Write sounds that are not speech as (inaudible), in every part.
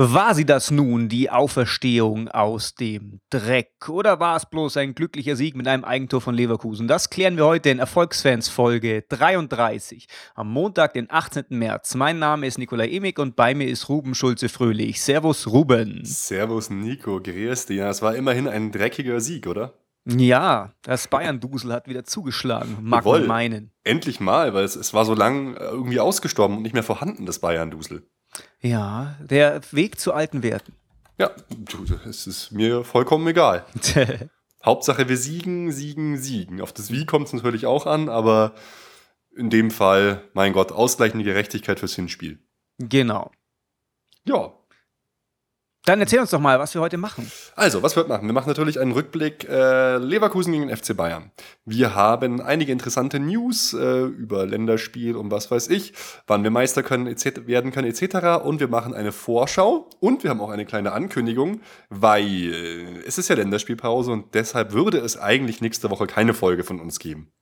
War sie das nun, die Auferstehung aus dem Dreck? Oder war es bloß ein glücklicher Sieg mit einem Eigentor von Leverkusen? Das klären wir heute in Erfolgsfans Folge 33 am Montag, den 18. März. Mein Name ist Nikolai Emig und bei mir ist Ruben Schulze-Fröhlich. Servus, Ruben. Servus, Nico. Grüß dich. Ja, es war immerhin ein dreckiger Sieg, oder? Ja, das Bayern-Dusel hat wieder zugeschlagen, mag man meinen. Endlich mal, weil es, es war so lang äh, irgendwie ausgestorben und nicht mehr vorhanden, das Bayern-Dusel. Ja, der Weg zu alten Werten. Ja, es ist mir vollkommen egal. (laughs) Hauptsache wir siegen, siegen, siegen. Auf das Wie kommt es natürlich auch an, aber in dem Fall, mein Gott, ausgleichende Gerechtigkeit fürs Hinspiel. Genau. Ja, dann erzähl uns doch mal, was wir heute machen. Also, was wir heute machen? Wir machen natürlich einen Rückblick äh, Leverkusen gegen den FC Bayern. Wir haben einige interessante News äh, über Länderspiel und was weiß ich, wann wir Meister können, etc., werden können etc. Und wir machen eine Vorschau und wir haben auch eine kleine Ankündigung, weil äh, es ist ja Länderspielpause und deshalb würde es eigentlich nächste Woche keine Folge von uns geben.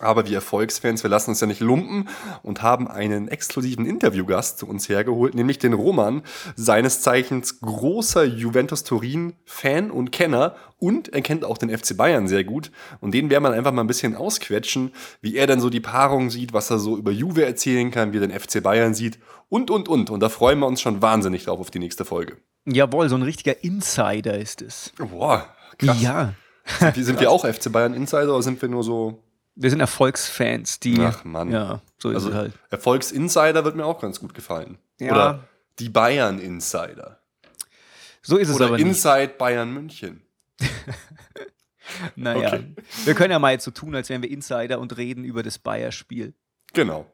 Aber wir Erfolgsfans, wir lassen uns ja nicht lumpen und haben einen exklusiven Interviewgast zu uns hergeholt, nämlich den Roman, seines Zeichens großer Juventus Turin-Fan und Kenner und er kennt auch den FC Bayern sehr gut. Und den werden wir einfach mal ein bisschen ausquetschen, wie er dann so die Paarung sieht, was er so über Juve erzählen kann, wie er den FC Bayern sieht und, und, und. Und da freuen wir uns schon wahnsinnig drauf auf die nächste Folge. Jawohl, so ein richtiger Insider ist es. Boah, krass. Ja. Sind, sind wir (laughs) auch FC Bayern Insider oder sind wir nur so wir sind Erfolgsfans, die. Ach Mann. Ja, so ist also, es halt. Erfolgsinsider wird mir auch ganz gut gefallen. Ja. Oder die Bayern Insider. So ist es Oder aber Inside Bayern München. (laughs) naja, Okay. wir können ja mal jetzt so tun, als wären wir Insider und reden über das Bayer-Spiel. Genau.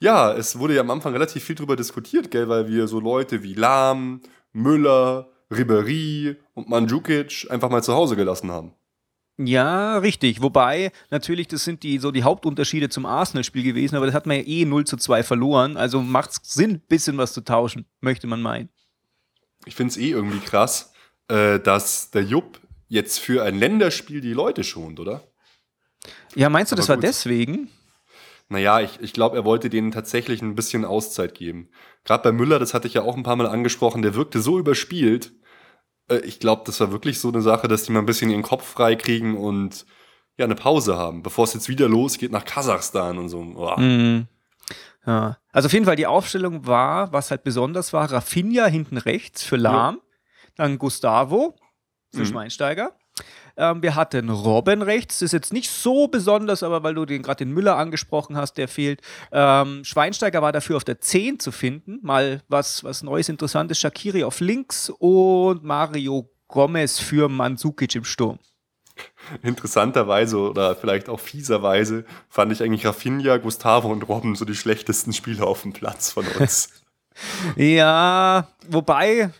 Ja, es wurde ja am Anfang relativ viel drüber diskutiert, gell, weil wir so Leute wie Lahm, Müller, Ribéry und Mandzukic einfach mal zu Hause gelassen haben. Ja, richtig. Wobei, natürlich, das sind die so die Hauptunterschiede zum Arsenal-Spiel gewesen, aber das hat man ja eh 0 zu 2 verloren. Also macht es Sinn, ein bisschen was zu tauschen, möchte man meinen. Ich finde es eh irgendwie krass, äh, dass der Jupp jetzt für ein Länderspiel die Leute schont, oder? Ja, meinst du, das Aber war gut. deswegen? Naja, ich, ich glaube, er wollte denen tatsächlich ein bisschen Auszeit geben. Gerade bei Müller, das hatte ich ja auch ein paar Mal angesprochen, der wirkte so überspielt. Äh, ich glaube, das war wirklich so eine Sache, dass die mal ein bisschen ihren Kopf frei kriegen und ja, eine Pause haben, bevor es jetzt wieder losgeht nach Kasachstan und so. Boah. Mhm. Ja. Also auf jeden Fall, die Aufstellung war, was halt besonders war, Rafinha hinten rechts für Lahm, dann Gustavo für Mhm. Schweinsteiger. Ähm, wir hatten Robben rechts, das ist jetzt nicht so besonders, aber weil du den gerade den Müller angesprochen hast, der fehlt. Ähm, Schweinsteiger war dafür auf der 10 zu finden, mal was, was Neues, Interessantes. Shakiri auf links und Mario Gomez für Mandzukic im Sturm. Interessanterweise oder vielleicht auch fieserweise fand ich eigentlich Rafinha, Gustavo und Robben so die schlechtesten Spieler auf dem Platz von uns. (laughs) Ja, wobei,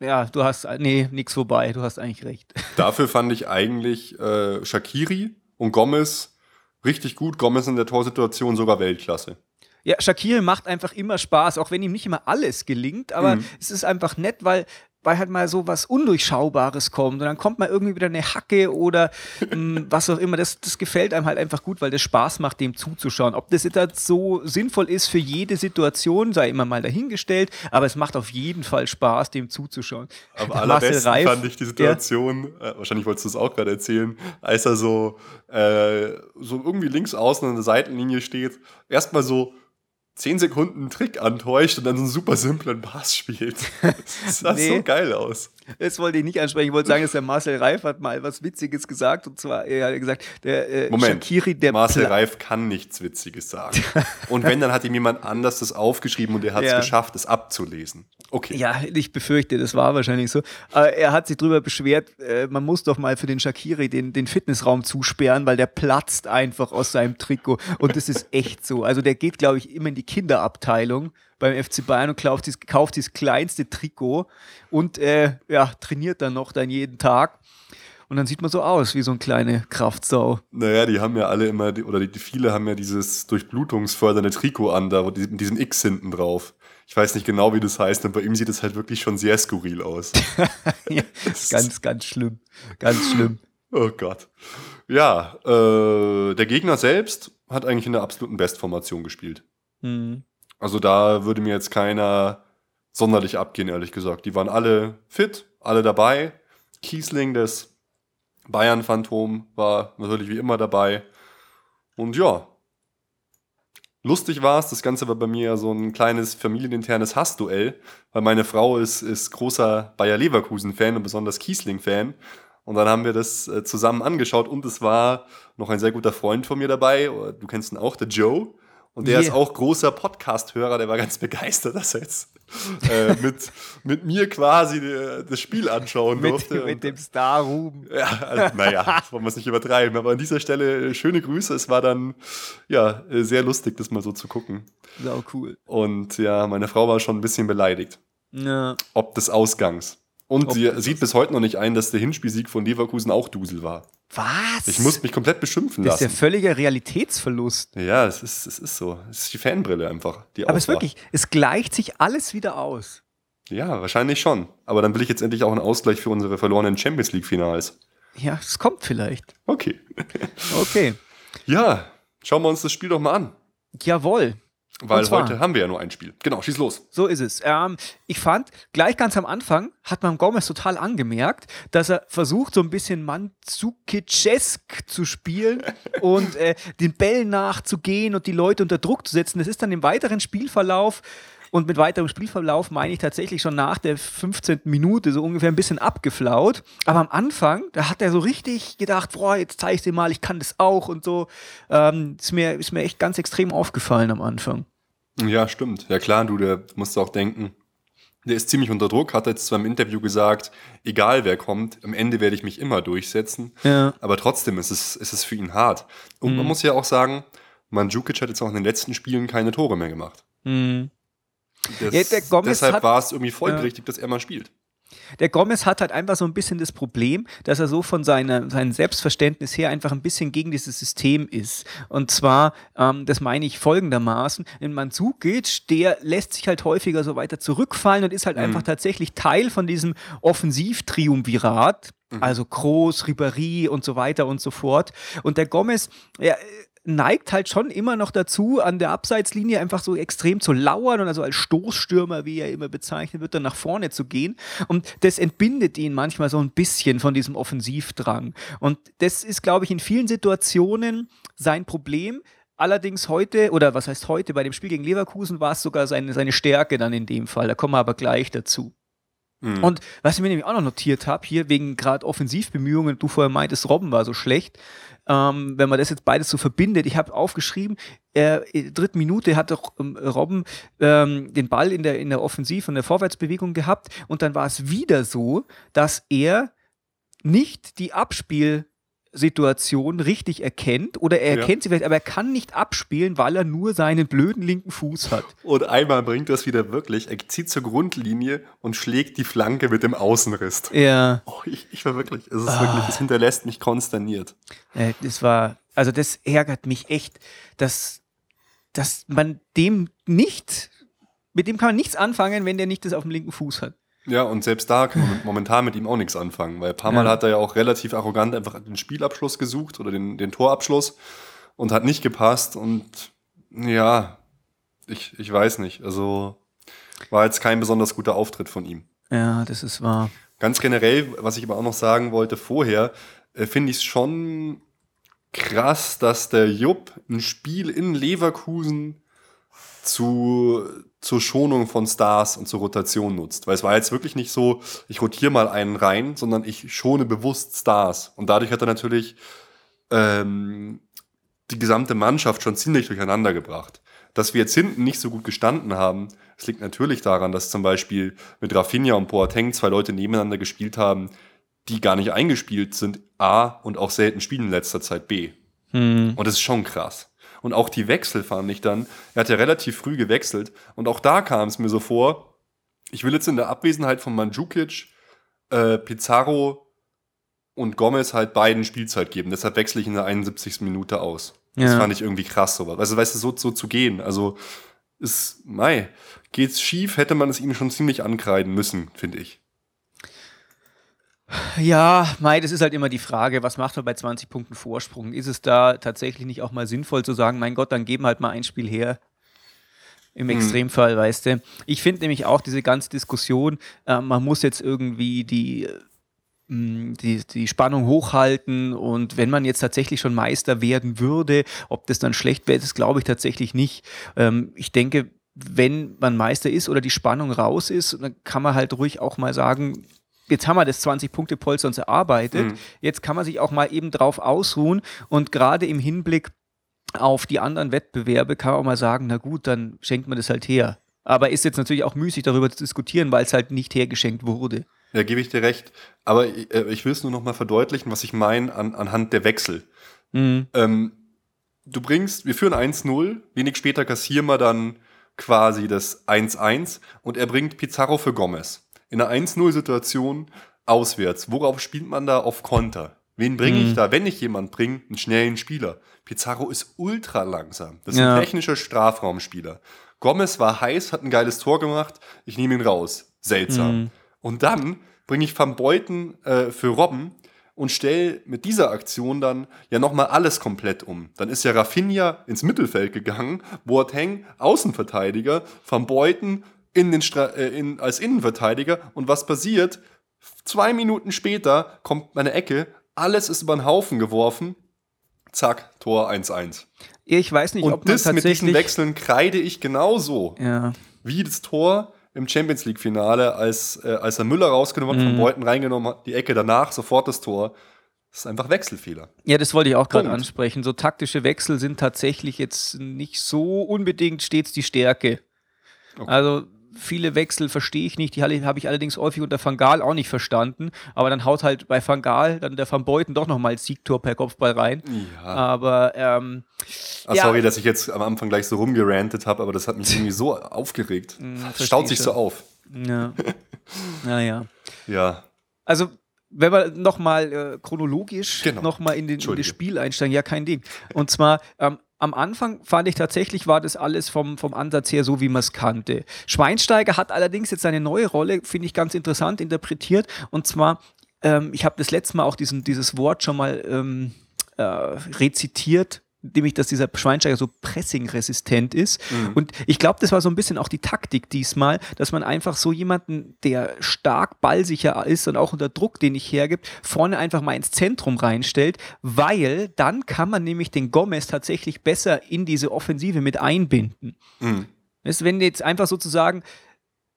ja, du hast, nee, nix wobei, du hast eigentlich recht. (laughs) Dafür fand ich eigentlich äh, Shakiri und Gomez richtig gut. Gomez in der Torsituation sogar Weltklasse. Ja, Shakiri macht einfach immer Spaß, auch wenn ihm nicht immer alles gelingt, aber Mhm. es ist einfach nett, weil, weil halt mal so was Undurchschaubares kommt und dann kommt mal irgendwie wieder eine Hacke oder (laughs) mh, was auch immer. Das, das gefällt einem halt einfach gut, weil das Spaß macht, dem zuzuschauen. Ob das jetzt halt so sinnvoll ist für jede Situation, sei immer mal dahingestellt, aber es macht auf jeden Fall Spaß, dem zuzuschauen. Am allerbesten Reif, fand ich die Situation, äh, wahrscheinlich wolltest du es auch gerade erzählen, als er so, äh, so irgendwie links außen an der Seitenlinie steht, erstmal so 10 Sekunden einen Trick antäuscht und dann so einen super simplen Pass spielt. (laughs) Das sah Nee. so geil aus. Das wollte ich nicht ansprechen. Ich wollte sagen, dass der Marcel Reif hat mal was Witziges gesagt. Und zwar, er hat gesagt, der äh, Moment, Shakiri, der Marcel Pla- Reif kann nichts Witziges sagen. Und wenn, dann hat ihm jemand anders das aufgeschrieben und er hat es Ja. geschafft, es abzulesen. Okay. Ja, ich befürchte, das war wahrscheinlich so. Aber er hat sich darüber beschwert, äh, man muss doch mal für den Shakiri den, den Fitnessraum zusperren, weil der platzt einfach aus seinem Trikot. Und das ist echt so. Also der geht, glaube ich, immer in die Kinderabteilung beim FC Bayern und kauft das, kauft das kleinste Trikot und äh, ja, trainiert dann noch dann jeden Tag. Und dann sieht man so aus wie so eine kleine Kraftsau. Naja, die haben ja alle immer, oder die, viele haben ja dieses durchblutungsfördernde Trikot an, da mit diesem X hinten drauf. Ich weiß nicht genau, wie das heißt, aber bei ihm sieht es halt wirklich schon sehr skurril aus. (laughs) ja, ganz, ganz schlimm. Ganz schlimm. Oh Gott. Ja, äh, der Gegner selbst hat eigentlich in der absoluten Bestformation gespielt. Mhm. Also da würde mir jetzt keiner sonderlich abgehen, ehrlich gesagt. Die waren alle fit, alle dabei. Kiesling, das Bayern-Phantom, war natürlich wie immer dabei. Und ja, lustig war es. Das Ganze war bei mir so ein kleines familieninternes Hassduell, weil meine Frau ist, ist großer Bayer Leverkusen-Fan und besonders Kiesling-Fan. Und dann haben wir das äh, zusammen angeschaut und es war noch ein sehr guter Freund von mir dabei. Du kennst ihn auch, der Joe. Und der Yeah. ist auch großer Podcast-Hörer, der war ganz begeistert, dass er jetzt äh, mit, mit mir quasi äh, das Spiel anschauen Mit, durfte. mit Und- dem Star Ruben. ja, also, naja, wollen wir es nicht übertreiben. Aber an dieser Stelle äh, schöne Grüße. Es war dann ja äh, sehr lustig, das mal so zu gucken. Sau cool. Und ja, meine Frau war schon ein bisschen beleidigt, Ja. ob des Ausgangs. Und Ob sie sieht bis heute noch nicht ein, dass der Hinspielsieg von Leverkusen auch Dusel war. Was? Ich muss mich komplett beschimpfen das ist ja lassen. völliger Realitätsverlust. Ja, es ist, es ist so. Es ist die Fanbrille einfach. Die Aber es wirklich, es gleicht sich alles wieder aus. Ja, wahrscheinlich schon. Aber dann will ich jetzt endlich auch einen Ausgleich für unsere verlorenen Champions League-Finals. Ja, es kommt vielleicht. Okay. Okay. (laughs) Ja, schauen wir uns das Spiel doch mal an. Jawohl. Weil zwar- heute haben wir ja nur ein Spiel. Genau, schieß los. So ist es. Ähm, ich fand, gleich ganz am Anfang hat man Gomez total angemerkt, dass er versucht, so ein bisschen Mandzukicesk zu spielen (laughs) und äh, den Bällen nachzugehen und die Leute unter Druck zu setzen. Das ist dann im weiteren Spielverlauf. Und mit weiterem Spielverlauf meine ich tatsächlich schon nach der 15. Minute so ungefähr ein bisschen abgeflaut. Aber am Anfang, da hat er so richtig gedacht, boah, jetzt zeig ich dir mal, ich kann das auch und so. Ähm, ist, mir, ist mir echt ganz extrem aufgefallen am Anfang. Ja, stimmt. Ja klar, du, der musst auch denken, der ist ziemlich unter Druck, hat jetzt zwar im Interview gesagt, egal wer kommt, am Ende werde ich mich immer durchsetzen. Ja. Aber trotzdem ist es, ist es für ihn hart. Und Mhm. man muss ja auch sagen, Mandzukic hat jetzt auch in den letzten Spielen keine Tore mehr gemacht. Mhm. Das, Ja, deshalb war es irgendwie folgerichtig, dass er mal spielt. Der Gomez hat halt einfach so ein bisschen das Problem, dass er so von seiner, seinem Selbstverständnis her einfach ein bisschen gegen dieses System ist. Und zwar, ähm, das meine ich folgendermaßen, in Mandzukic, der lässt sich halt häufiger so weiter zurückfallen und ist halt einfach tatsächlich Teil von diesem Offensivtriumvirat. Also Kroos, Ribéry und so weiter und so fort. Und der Gomez, ja, neigt halt schon immer noch dazu, an der Abseitslinie einfach so extrem zu lauern und also als Stoßstürmer, wie er immer bezeichnet wird, dann nach vorne zu gehen. Und das entbindet ihn manchmal so ein bisschen von diesem Offensivdrang. Und das ist, glaube ich, in vielen Situationen sein Problem. Allerdings heute, oder was heißt heute, bei dem Spiel gegen Leverkusen war es sogar seine, seine Stärke dann in dem Fall. Da kommen wir aber gleich dazu. Mhm. Und was ich mir nämlich auch noch notiert habe, hier wegen gerade Offensivbemühungen, du vorher meintest, Robben war so schlecht. Ähm, wenn man das jetzt beides so verbindet, ich habe aufgeschrieben, äh, in der dritten Minute hat doch ähm, Robben ähm, den Ball in der, in der Offensiv- und der Vorwärtsbewegung gehabt und dann war es wieder so, dass er nicht die Abspielsituation richtig erkennt oder er Ja. erkennt sie vielleicht, aber er kann nicht abspielen, weil er nur seinen blöden linken Fuß hat. Und einmal bringt das wieder wirklich. Er zieht zur Grundlinie und schlägt die Flanke mit dem Außenriss. Ja. Oh, ich, ich war wirklich, es ist Ah. wirklich, es hinterlässt mich konsterniert. Äh, das war, also das ärgert mich echt, dass, dass man dem nicht, mit dem kann man nichts anfangen, wenn der nicht das auf dem linken Fuß hat. Ja, und selbst da kann man momentan mit ihm auch nichts anfangen, weil ein paar Mal Ja. hat er ja auch relativ arrogant einfach den Spielabschluss gesucht oder den, den Torabschluss und hat nicht gepasst und ja, ich, ich weiß nicht. Also war jetzt kein besonders guter Auftritt von ihm. Ja, das ist wahr. Ganz generell, was ich aber auch noch sagen wollte vorher, äh, finde ich es schon krass, dass der Jupp ein Spiel in Leverkusen zu, zur Schonung von Stars und zur Rotation nutzt. Weil es war jetzt wirklich nicht so, ich rotiere mal einen rein, sondern ich schone bewusst Stars. Und dadurch hat er natürlich ähm, die gesamte Mannschaft schon ziemlich durcheinander gebracht. Dass wir jetzt hinten nicht so gut gestanden haben, das liegt natürlich daran, dass zum Beispiel mit Rafinha und Boateng zwei Leute nebeneinander gespielt haben, die gar nicht eingespielt sind, A, und auch selten spielen in letzter Zeit B. Hm. Und das ist schon krass. Und auch die Wechsel fand ich dann, er hat ja relativ früh gewechselt und auch da kam es mir so vor, ich will jetzt in der Abwesenheit von Mandzukic, äh, Pizarro und Gomez halt beiden Spielzeit geben. Deshalb wechsle ich in der 71. Minute aus. Das Ja. fand ich irgendwie krass, so. Also, weißt du, so, so zu gehen. Also, ist, mei, geht's schief, hätte man es ihnen schon ziemlich ankreiden müssen, finde ich. Ja, Mai, das ist halt immer die Frage, was macht man bei 20 Punkten Vorsprung? Ist es da tatsächlich nicht auch mal sinnvoll zu sagen, mein Gott, dann geben halt mal ein Spiel her? Im Extremfall, weißt du. Ich finde nämlich auch diese ganze Diskussion, äh, man muss jetzt irgendwie die, mh, die, die Spannung hochhalten und wenn man jetzt tatsächlich schon Meister werden würde, ob das dann schlecht wäre, das glaube ich tatsächlich nicht. Ähm, ich denke, wenn man Meister ist oder die Spannung raus ist, dann kann man halt ruhig auch mal sagen, jetzt haben wir das 20-Punkte-Polster uns erarbeitet, jetzt kann man sich auch mal eben drauf ausruhen und gerade im Hinblick auf die anderen Wettbewerbe kann man auch mal sagen, na gut, dann schenkt man das halt her. Aber ist jetzt natürlich auch müßig darüber zu diskutieren, weil es halt nicht hergeschenkt wurde. Ja, gebe ich dir recht. Aber äh, ich will es nur noch mal verdeutlichen, was ich meine an, anhand der Wechsel. Mhm. Ähm, du bringst, wir führen 1-0, wenig später kassieren wir dann quasi das 1-1 und er bringt Pizarro für Gomez. In einer 1-0-Situation auswärts. Worauf spielt man da auf Konter? Wen bringe ich da, wenn ich jemand bringe? Einen schnellen Spieler. Pizarro ist ultra langsam. Das ist Ja. ein technischer Strafraumspieler. Gomez war heiß, hat ein geiles Tor gemacht. Ich nehme ihn raus. Seltsam. Und dann bringe ich Van Beuten äh, für Robben und stelle mit dieser Aktion dann ja nochmal alles komplett um. Dann ist ja Rafinha ins Mittelfeld gegangen, Boateng Außenverteidiger, Van Beuten in den Stra äh, in, als Innenverteidiger. Und was passiert? Zwei Minuten später kommt meine Ecke, alles ist über den Haufen geworfen. Zack, Tor 1-1. Ich weiß nicht, ob Und man das mit diesen. Wechseln kreide ich genauso ja. wie das Tor im Champions League Finale, als, äh, als er Müller rausgenommen Mhm. hat, von Beuten reingenommen hat, die Ecke danach, sofort das Tor. Das ist einfach Wechselfehler. Ja, das wollte ich auch gerade ansprechen. So taktische Wechsel sind tatsächlich jetzt nicht so unbedingt stets die Stärke. Okay. Also viele Wechsel verstehe ich nicht, die habe ich allerdings häufig unter Van Gaal auch nicht verstanden. Aber dann haut halt bei Van Gaal dann der Van Beuten doch nochmal Siegtor per Kopfball rein. Ja. Aber ähm, Ah, ja. Sorry, dass ich jetzt am Anfang gleich so rumgerantet habe, aber das hat mich (laughs) irgendwie so aufgeregt. Das verstehe staut ich sich so auf. ja, (laughs) naja. Ja. Also, wenn wir nochmal äh, chronologisch Genau. nochmal in, den- in das. Spiel einsteigen, ja, kein Ding. Und zwar, ähm, am Anfang fand ich tatsächlich, war das alles vom, vom Ansatz her so, wie man es kannte. Schweinsteiger hat allerdings jetzt seine neue Rolle, finde ich ganz interessant interpretiert. Und zwar, ähm, ich habe das letzte Mal auch diesen, dieses Wort schon mal ähm, äh, rezitiert, nämlich, dass dieser Schweinsteiger so pressingresistent ist. Und ich glaube, das war so ein bisschen auch die Taktik diesmal, dass man einfach so jemanden, der stark ballsicher ist und auch unter Druck, den ich hergibt, vorne einfach mal ins Zentrum reinstellt, weil dann kann man nämlich den Gomez tatsächlich besser in diese Offensive mit einbinden. Mhm. Weißt, wenn du jetzt einfach sozusagen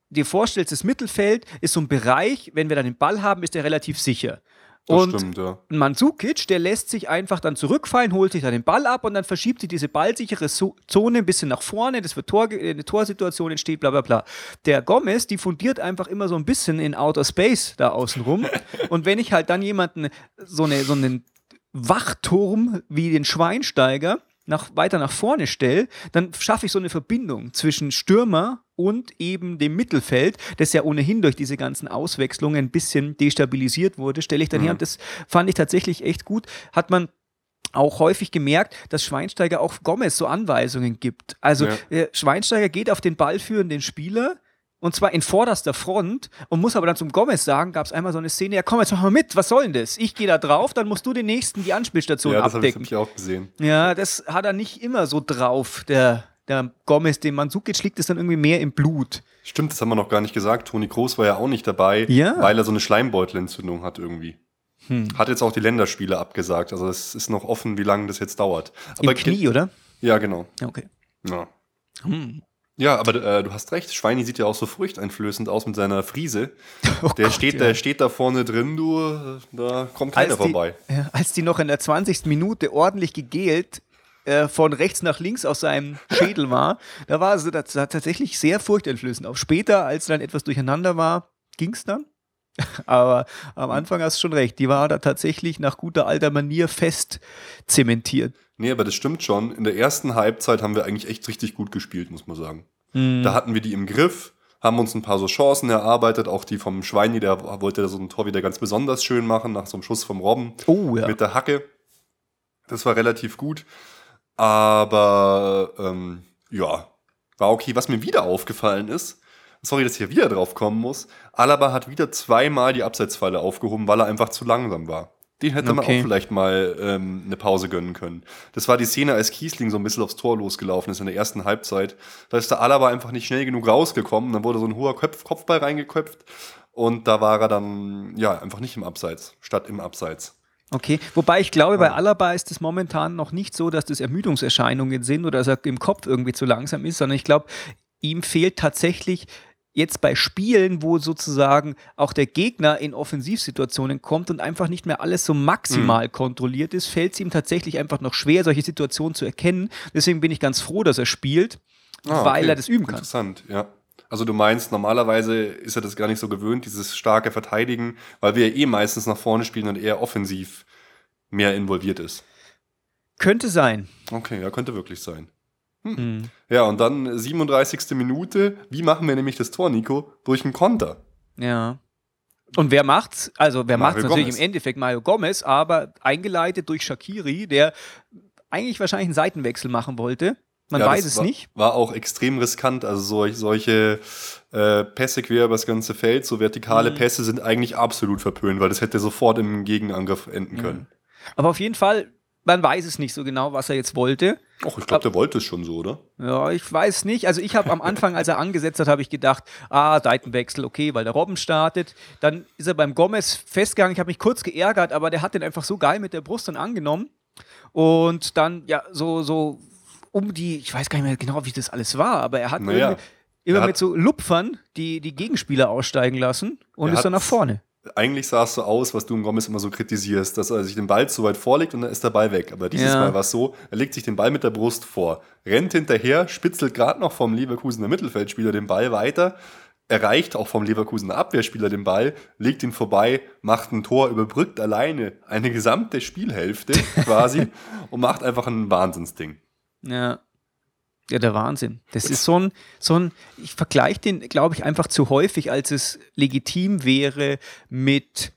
dir vorstellst, das Mittelfeld ist so ein Bereich, wenn wir dann den Ball haben, ist der relativ sicher. Das Und stimmt, ja. ein Mandzukic, der lässt sich einfach dann zurückfallen, holt sich dann den Ball ab und dann verschiebt sich diese ballsichere Zone ein bisschen nach vorne, das wird Tor, eine Torsituation entsteht, bla bla bla. Der Gomez diffundiert einfach immer so ein bisschen in Outer Space da außen rum. (laughs) und wenn ich halt dann jemanden, so, eine, so einen Wachturm wie den Schweinsteiger nach, weiter nach vorne stelle, dann schaffe ich so eine Verbindung zwischen Stürmer und eben dem Mittelfeld, das ja ohnehin durch diese ganzen Auswechslungen ein bisschen destabilisiert wurde, stelle ich dann her und das fand ich tatsächlich echt gut. Hat man auch häufig gemerkt, dass Schweinsteiger auch Gomez so Anweisungen gibt. Also Ja. äh, Schweinsteiger geht auf den ballführenden Spieler und zwar in vorderster Front und muss aber dann zum Gomez sagen, gab es einmal so eine Szene, ja komm, jetzt mach mal mit, was soll denn das? Ich gehe da drauf, dann musst du den nächsten die Anspielstation Ja, das habe ich, abdecken. hab ich auch gesehen. Ja, das hat er nicht immer so drauf, der, der Gomez, dem Mandzukic liegt es dann irgendwie mehr im Blut. Stimmt, das haben wir noch gar nicht gesagt. Toni Kroos war ja auch nicht dabei, Ja. weil er so eine Schleimbeutelentzündung hat irgendwie. Hat jetzt auch die Länderspiele abgesagt. Also es ist noch offen, wie lange das jetzt dauert. Im ge- Knie, oder? Ja, genau. Ja, okay. Ja. Hm. Ja, aber äh, du hast recht. Schweini sieht ja auch so furchteinflößend aus mit seiner Friese. (laughs) Oh der, Gott, steht, ja. der steht da vorne drin, du, da kommt keiner als die, vorbei. Ja, als die noch in der 20. Minute ordentlich gegelt äh, von rechts nach links aus seinem Schädel war, da war sah tatsächlich sehr furchteinflößend. Auch später, als dann etwas durcheinander war, ging es dann. (laughs) Aber am Anfang hast du schon recht, die war da tatsächlich nach guter alter Manier fest zementiert. Nee, aber das stimmt schon. In der ersten Halbzeit haben wir eigentlich echt richtig gut gespielt, muss man sagen. Hm. Da hatten wir die im Griff, haben uns ein paar so Chancen erarbeitet, auch die vom Schweini, der wollte so ein Tor wieder ganz besonders schön machen, nach so einem Schuss vom Robben Oh ja. mit der Hacke. Das war relativ gut. Aber ähm, ja, war okay. Was mir wieder aufgefallen ist, sorry, dass ich hier wieder drauf kommen muss, Alaba hat wieder zweimal die Abseitsfalle aufgehoben, weil er einfach zu langsam war. Den hätte man Okay. auch vielleicht mal ähm, eine Pause gönnen können. Das war die Szene, als Kiesling so ein bisschen aufs Tor losgelaufen ist in der ersten Halbzeit. Da ist der Alaba einfach nicht schnell genug rausgekommen. Dann wurde so ein hoher Köpf Kopfball reingeköpft. Und da war er dann, ja, einfach nicht im Abseits, statt im Abseits. Okay, wobei ich glaube, bei Alaba ist es momentan noch nicht so, dass das Ermüdungserscheinungen sind oder dass er im Kopf irgendwie zu langsam ist, sondern ich glaube, ihm fehlt tatsächlich jetzt bei Spielen, wo sozusagen auch der Gegner in Offensivsituationen kommt und einfach nicht mehr alles so maximal kontrolliert ist, fällt es ihm tatsächlich einfach noch schwer, solche Situationen zu erkennen. Deswegen bin ich ganz froh, dass er spielt, Ah, weil okay. er das üben kann. Interessant, ja. Also du meinst, normalerweise ist er das gar nicht so gewöhnt, dieses starke Verteidigen, weil wir ja eh meistens nach vorne spielen und er offensiv mehr involviert ist. Könnte sein. Okay, ja, könnte wirklich sein. Hm. Ja, und dann 37. Minute. Wie machen wir nämlich das Tor, Nico? Durch einen Konter. Ja. Und wer macht's? Also, wer Mario macht's natürlich Gomez. im Endeffekt Mario Gomez, aber eingeleitet durch Shakiri, der eigentlich wahrscheinlich einen Seitenwechsel machen wollte. Man Ja, weiß es war, nicht. War auch extrem riskant. Also solch, solche äh, Pässe quer über das ganze Feld, so vertikale Mhm. Pässe sind eigentlich absolut verpönt, weil das hätte sofort im Gegenangriff enden können. Aber auf jeden Fall, man weiß es nicht so genau, was er jetzt wollte. Och, ich glaube, der wollte es schon so, oder? Ja, ich weiß nicht. Also ich habe am Anfang, als er angesetzt hat, habe ich gedacht, ah, Seitenwechsel, okay, weil der Robben startet. Dann ist er beim Gomez festgegangen. Ich habe mich kurz geärgert, aber der hat den einfach so geil mit der Brust dann angenommen. Und dann, ja, so, so um die, ich weiß gar nicht mehr genau, wie das alles war, aber er hat Naja, immer er hat- mit so Lupfern die, die Gegenspieler aussteigen lassen und ist dann nach vorne. Eigentlich sah es so aus, was du im Gomez immer so kritisierst, dass er sich den Ball zu weit vorlegt und dann ist der Ball weg. Aber dieses Ja. Mal war es so, er legt sich den Ball mit der Brust vor, rennt hinterher, spitzelt gerade noch vom Leverkusener Mittelfeldspieler den Ball weiter, erreicht auch vom Leverkusener Abwehrspieler den Ball, legt ihn vorbei, macht ein Tor, überbrückt alleine eine gesamte Spielhälfte (laughs) quasi und macht einfach ein Wahnsinnsding. Ja. Ja, der Wahnsinn. Das ist so ein, so ein ich vergleiche den, glaube ich, einfach zu häufig, als es legitim wäre mit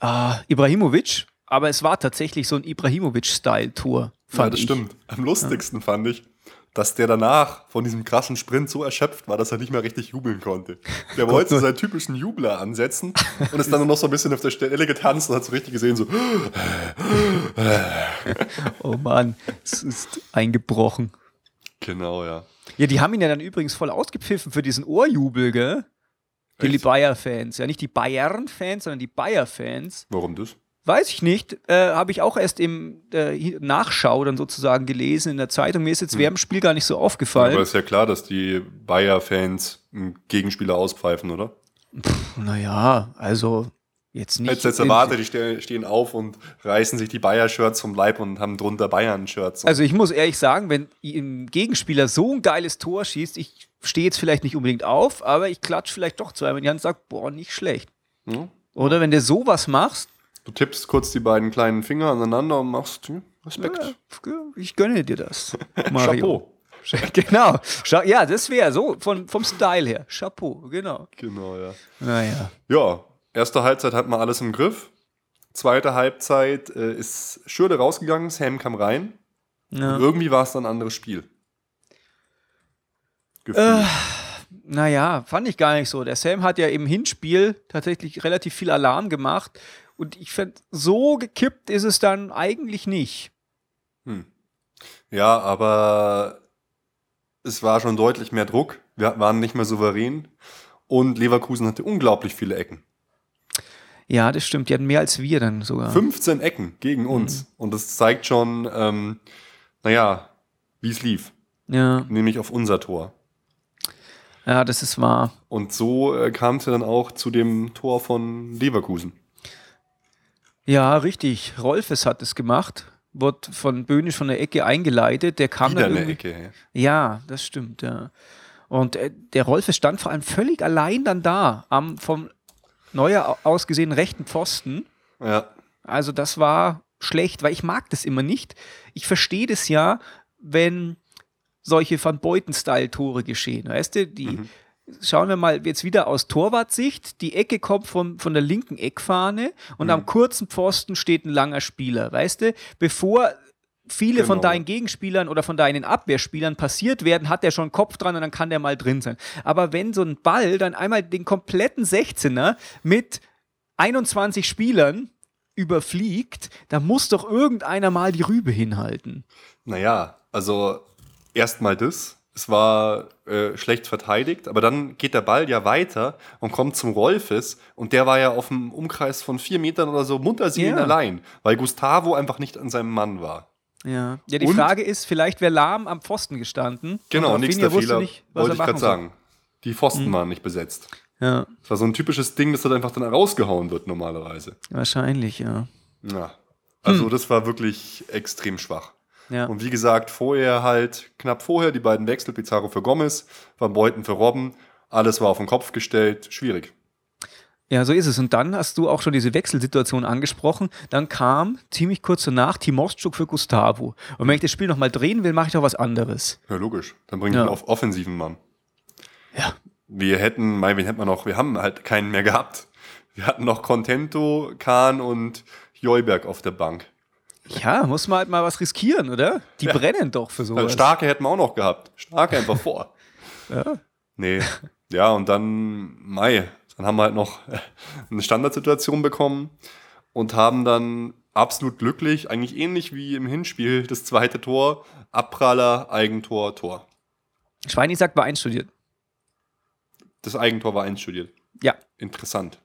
ah, Ibrahimovic. Aber es war tatsächlich so ein Ibrahimovic-Style-Tour. Ja, das ich. stimmt. Am lustigsten fand ich, dass der danach von diesem krassen Sprint so erschöpft war, dass er nicht mehr richtig jubeln konnte. Der wollte seinen typischen Jubler ansetzen (laughs) und ist dann nur noch so ein bisschen auf der Stelle getanzt und hat so richtig gesehen, so, Oh Mann, es ist eingebrochen. Genau, ja. Ja, die haben ihn ja dann übrigens voll ausgepfiffen für diesen Ohrjubel, gell? Die? Bayer-Fans. Ja, nicht die Bayern-Fans, sondern die Bayer-Fans. Warum das? Weiß ich nicht. Äh, Habe ich auch erst im äh, Nachschau dann sozusagen gelesen in der Zeitung. Mir ist jetzt während dem Spiel gar nicht so aufgefallen. Aber ist ja klar, dass die Bayer-Fans Gegenspieler auspfeifen, oder? Naja, also jetzt nicht. Jetzt, jetzt erwarte, die ste- stehen auf und reißen sich die Bayer-Shirts vom Leib und haben drunter Bayern-Shirts. Also ich muss ehrlich sagen, wenn ein Gegenspieler so ein geiles Tor schießt, ich stehe jetzt vielleicht nicht unbedingt auf, aber ich klatsche vielleicht doch zweimal in die Hand und sage, boah, nicht schlecht. Ja. Oder wenn du sowas machst, Du tippst kurz die beiden kleinen Finger aneinander und machst hm, Respekt. ja, ich gönne dir das, (laughs) Mario. Chapeau. Genau. Ja, das wäre so von, vom Style her. Chapeau, genau. Genau, ja. Naja. Ja, erste Halbzeit hat man alles im Griff. Zweite Halbzeit äh, ist Schürde rausgegangen, Sam kam rein. Ja. Und irgendwie war es dann ein anderes Spiel. Äh, naja, fand ich gar nicht so. Der Sam hat ja im Hinspiel tatsächlich relativ viel Alarm gemacht. Und ich finde, so gekippt ist es dann eigentlich nicht. Hm. Ja, aber es war schon deutlich mehr Druck. Wir waren nicht mehr souverän. Und Leverkusen hatte unglaublich viele Ecken. Ja, das stimmt. Die hatten mehr als wir dann sogar. 15 Ecken gegen uns. Und das zeigt schon, ähm, naja, wie es lief. Ja, Nämlich auf unser Tor. ja, das ist wahr. Und so äh, kam es ja dann auch zu dem Tor von Leverkusen. Ja, richtig. Rolfes hat es gemacht. Wurde von Böhnisch von der Ecke eingeleitet. Der kam Wieder dann eine irgendwie- Ecke. Ja, das stimmt, ja. Und äh, der Rolfes stand vor allem völlig allein dann da, am vom neuer aus gesehen rechten Pfosten. Ja. Also das war schlecht, weil ich mag das immer nicht. Ich verstehe das ja, wenn solche Van Beuten-Style-Tore geschehen, weißt du? Die, schauen wir mal jetzt wieder aus Torwartsicht. Die Ecke kommt vom, von der linken Eckfahne und Mhm. am kurzen Pfosten steht ein langer Spieler. Weißt du, bevor viele von Genau. deinen Gegenspielern oder von deinen Abwehrspielern passiert werden, hat der schon einen Kopf dran und dann kann der mal drin sein. Aber wenn so ein Ball dann einmal den kompletten 16er mit 21 Spielern überfliegt, da muss doch irgendeiner mal die Rübe hinhalten. Naja, also erstmal das. Es war äh, schlecht verteidigt, aber dann geht der Ball ja weiter und kommt zum Rolfes und der war ja auf einem Umkreis von vier Metern oder so munter Ja. allein, weil Gustavo einfach nicht an seinem Mann war. Ja, ja die Und? Frage ist, vielleicht wäre Lahm am Pfosten gestanden. Genau, und nächster Fehler, nicht, was wollte ich gerade sagen. Die Pfosten waren nicht besetzt. Ja, Das war so ein typisches Ding, das dann einfach dann rausgehauen wird normalerweise. wahrscheinlich, ja. Ja. Also das war wirklich extrem schwach. Ja. Und wie gesagt, vorher halt, knapp vorher, die beiden Wechsel, Pizarro für Gomez, Van Beuten für Robben, alles war auf den Kopf gestellt, schwierig. Ja, so ist es. Und dann hast du auch schon diese Wechselsituation angesprochen. Dann kam ziemlich kurz danach Timostschuk für Gustavo. Und wenn ich das Spiel nochmal drehen will, mache ich doch was anderes. Ja, logisch. Dann bringe ich Ja. einen auf offensiven Mann. Ja. Wir hätten, mein, wen hätten wir noch? Wir haben halt keinen mehr gehabt. Wir hatten noch Contento, Kahn und Jolberg auf der Bank. Ja, muss man halt mal was riskieren, oder? Die brennen doch für Also sowas. Starke hätten wir auch noch gehabt. Starke einfach vor. Ja. Nee. Ja, und dann Mai. Dann haben wir halt noch eine Standardsituation bekommen und haben dann absolut glücklich, eigentlich ähnlich wie im Hinspiel, das zweite Tor, Abpraller, Eigentor, Tor. Schweini sagt, war einstudiert. Das Eigentor war einstudiert. Ja, Interessant.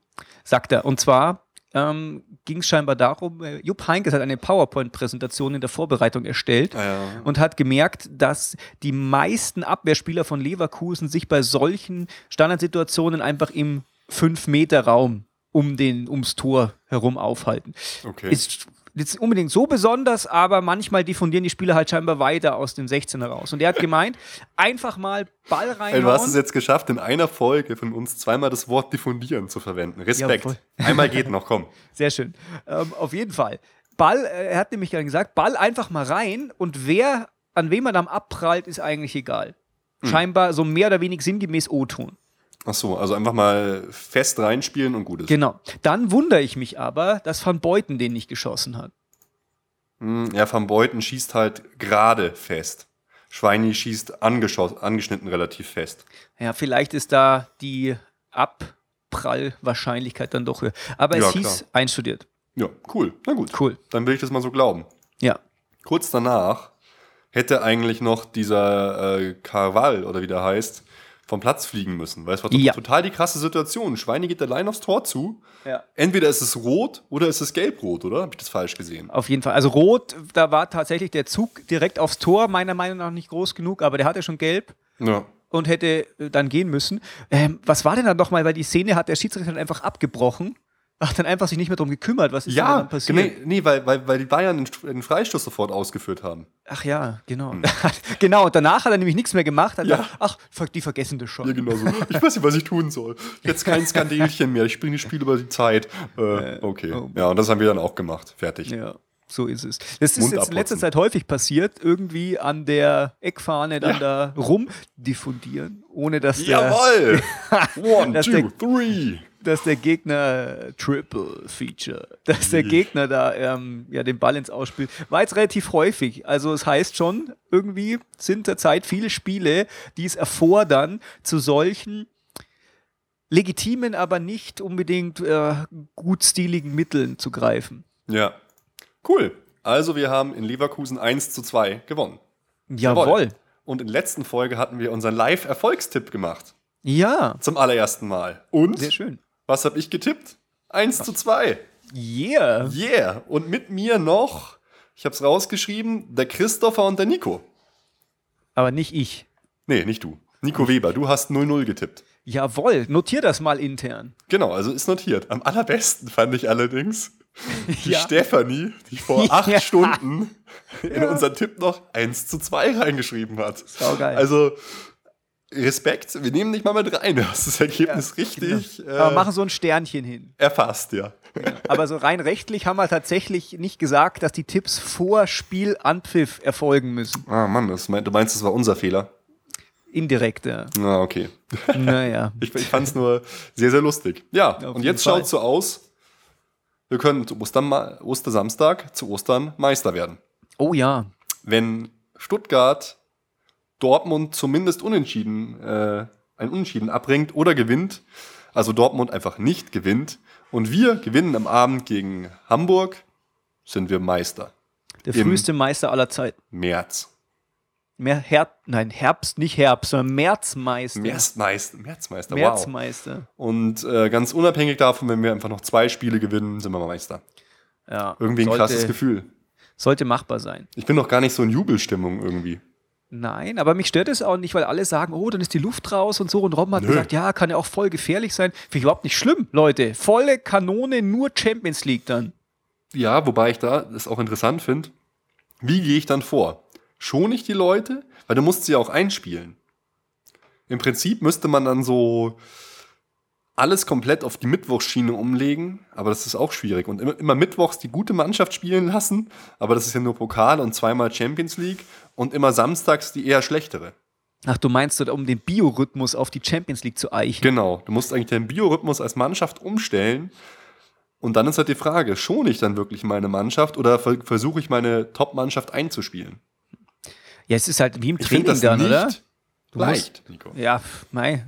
sagt er. Und zwar ähm, ging es scheinbar darum, äh, Jupp Heynckes hat eine PowerPoint-Präsentation in der Vorbereitung erstellt Ja, ja. und hat gemerkt, dass die meisten Abwehrspieler von Leverkusen sich bei solchen Standardsituationen einfach im 5-Meter-Raum um den, ums Tor herum aufhalten. Okay. Ist jetzt unbedingt so besonders, aber manchmal diffundieren die Spieler halt scheinbar weiter aus dem 16er raus. Und er hat gemeint, einfach mal Ball Ey, du hast es jetzt geschafft, in einer Folge von uns zweimal das Wort diffundieren zu verwenden. Respekt. voll. Einmal geht noch, komm. (laughs) Sehr schön. Ähm, auf jeden Fall. Ball, äh, er hat nämlich gerade gesagt, Ball einfach mal rein und wer, an wem man dann abprallt, ist eigentlich egal. Hm. Scheinbar so mehr oder weniger sinngemäß O-Ton. Ach so, also einfach mal fest reinspielen und gut ist. Genau. Dann wundere ich mich aber, dass Van Beuten den nicht geschossen hat. Hm, Ja, Van Beuten schießt halt gerade fest. Schweini schießt angeschnitten relativ fest. Ja, vielleicht ist da die Abprallwahrscheinlichkeit dann doch höher. Aber es Ja, hieß klar. einstudiert. Ja, cool. Na gut. Cool. Dann will ich das mal so glauben. Ja. Kurz danach hätte eigentlich noch dieser äh, Carval oder wie der heißt, vom Platz fliegen müssen. Weil es war Ja. total die krasse Situation. Schweini geht allein aufs Tor zu. Ja. Entweder ist es rot oder ist es gelb-rot, oder? Habe ich das falsch gesehen? Auf jeden Fall. Also rot, da war tatsächlich der Zug direkt aufs Tor, meiner Meinung nach nicht groß genug, aber der hatte schon gelb. Ja. und hätte äh, dann gehen müssen. Ähm, was war denn dann nochmal, weil die Szene hat der Schiedsrichter dann einfach abgebrochen, hat dann einfach sich nicht mehr darum gekümmert, was ist denn Ja, dann passiert? nee, nee weil, weil, weil die Bayern den, Freistoß sofort ausgeführt haben. Ach ja, genau. (laughs) genau, und danach hat er nämlich nichts mehr gemacht. Hat Hm. Ja. gesagt, ach, die vergessen das schon. Ja, genau so. Ich weiß nicht, was ich tun soll. Jetzt kein Skandelchen mehr. Ich spiele das Spiel über die Zeit. Äh, okay. oh. Ja, und das haben wir dann auch gemacht. Fertig. Ja, so ist es. Das ist jetzt in letzter. Zeit häufig passiert, irgendwie an der Eckfahne dann da rumdiffundieren, ohne dass der, Jawoll! (laughs) One, two, der- three. Dass der Gegner Triple Feature, dass der Gegner da ähm, ja den Ball ins Ausspielt, war jetzt relativ häufig. Also es heißt schon, irgendwie sind derzeit viele Spiele, die es erfordern, zu solchen legitimen, aber nicht unbedingt äh, gut stiligen Mitteln zu greifen. Ja. Cool. Also, wir haben in Leverkusen 1 zu 2 gewonnen. Jawohl. Und in der letzten Folge hatten wir unseren Live-Erfolgstipp gemacht. Ja, Zum allerersten Mal. Und sehr schön. Was habe ich getippt? 1 zu 2. Yeah. Yeah. Und mit mir noch, ich habe es rausgeschrieben, der Christopher und der Nico. Aber nicht ich. Nee, nicht du. Nico Weber, du hast 0-0 getippt. Jawohl, notier das mal intern. Genau, also ist notiert. Am allerbesten fand ich allerdings (laughs) die Ja. Stefanie, die vor (laughs) Ja. acht Stunden in unseren Tipp noch 1 zu 2 reingeschrieben hat. Saugeil. Also Respekt, wir nehmen dich mal mit rein. Du hast das Ergebnis richtig genau. Aber äh, machen so ein Sternchen hin. erfasst, ja. Aber so rein rechtlich haben wir tatsächlich nicht gesagt, dass die Tipps vor Spielanpfiff erfolgen müssen. Ah Mann, das meint, du meinst, das war unser Fehler? indirekter. Na, okay. Naja. (laughs) Ich, ich fand es nur sehr, sehr lustig. Ja, Auf und jetzt schaut es so aus, wir können zu Ostern, Ostersamstag zu Ostern Meister werden. Oh ja. Wenn Stuttgart Dortmund zumindest unentschieden, äh, ein Unentschieden abbringt oder gewinnt, also Dortmund einfach nicht gewinnt und wir gewinnen am Abend gegen Hamburg, sind wir Meister. Der früheste Meister aller Zeiten. März. Mehr Her nein, Herbst, nicht Herbst, sondern Märzmeister. Märzmeister. Märzmeister, wow. Märzmeister. Und äh, ganz unabhängig davon, wenn wir einfach noch zwei Spiele gewinnen, sind wir Meister. Ja. Irgendwie ein sollte, krasses Gefühl. Sollte machbar sein. Ich bin noch gar nicht so in Jubelstimmung irgendwie. Nein, aber mich stört es auch nicht, weil alle sagen, oh, dann ist die Luft raus und so. Und Robben hat Nö. gesagt, ja, kann ja auch voll gefährlich sein. Finde ich überhaupt nicht schlimm, Leute. Volle Kanone, nur Champions League dann. Ja, wobei ich da das auch interessant finde. Wie gehe ich dann vor? Schone ich die Leute? Weil du musst sie ja auch einspielen. Im Prinzip müsste man dann so alles komplett auf die Mittwochsschiene umlegen, aber das ist auch schwierig. Und immer, immer mittwochs die gute Mannschaft spielen lassen, aber das ist ja nur Pokal und zweimal Champions League und immer samstags die eher schlechtere. Ach, du meinst, um den Biorhythmus auf die Champions League zu eichen? Genau, du musst eigentlich deinen Biorhythmus als Mannschaft umstellen. Und dann ist halt die Frage, schone ich dann wirklich meine Mannschaft oder ver versuche ich meine Top-Mannschaft einzuspielen? Ja, es ist halt wie im Ich Training das dann, nicht oder? Du leicht, Nico. Ja, mei.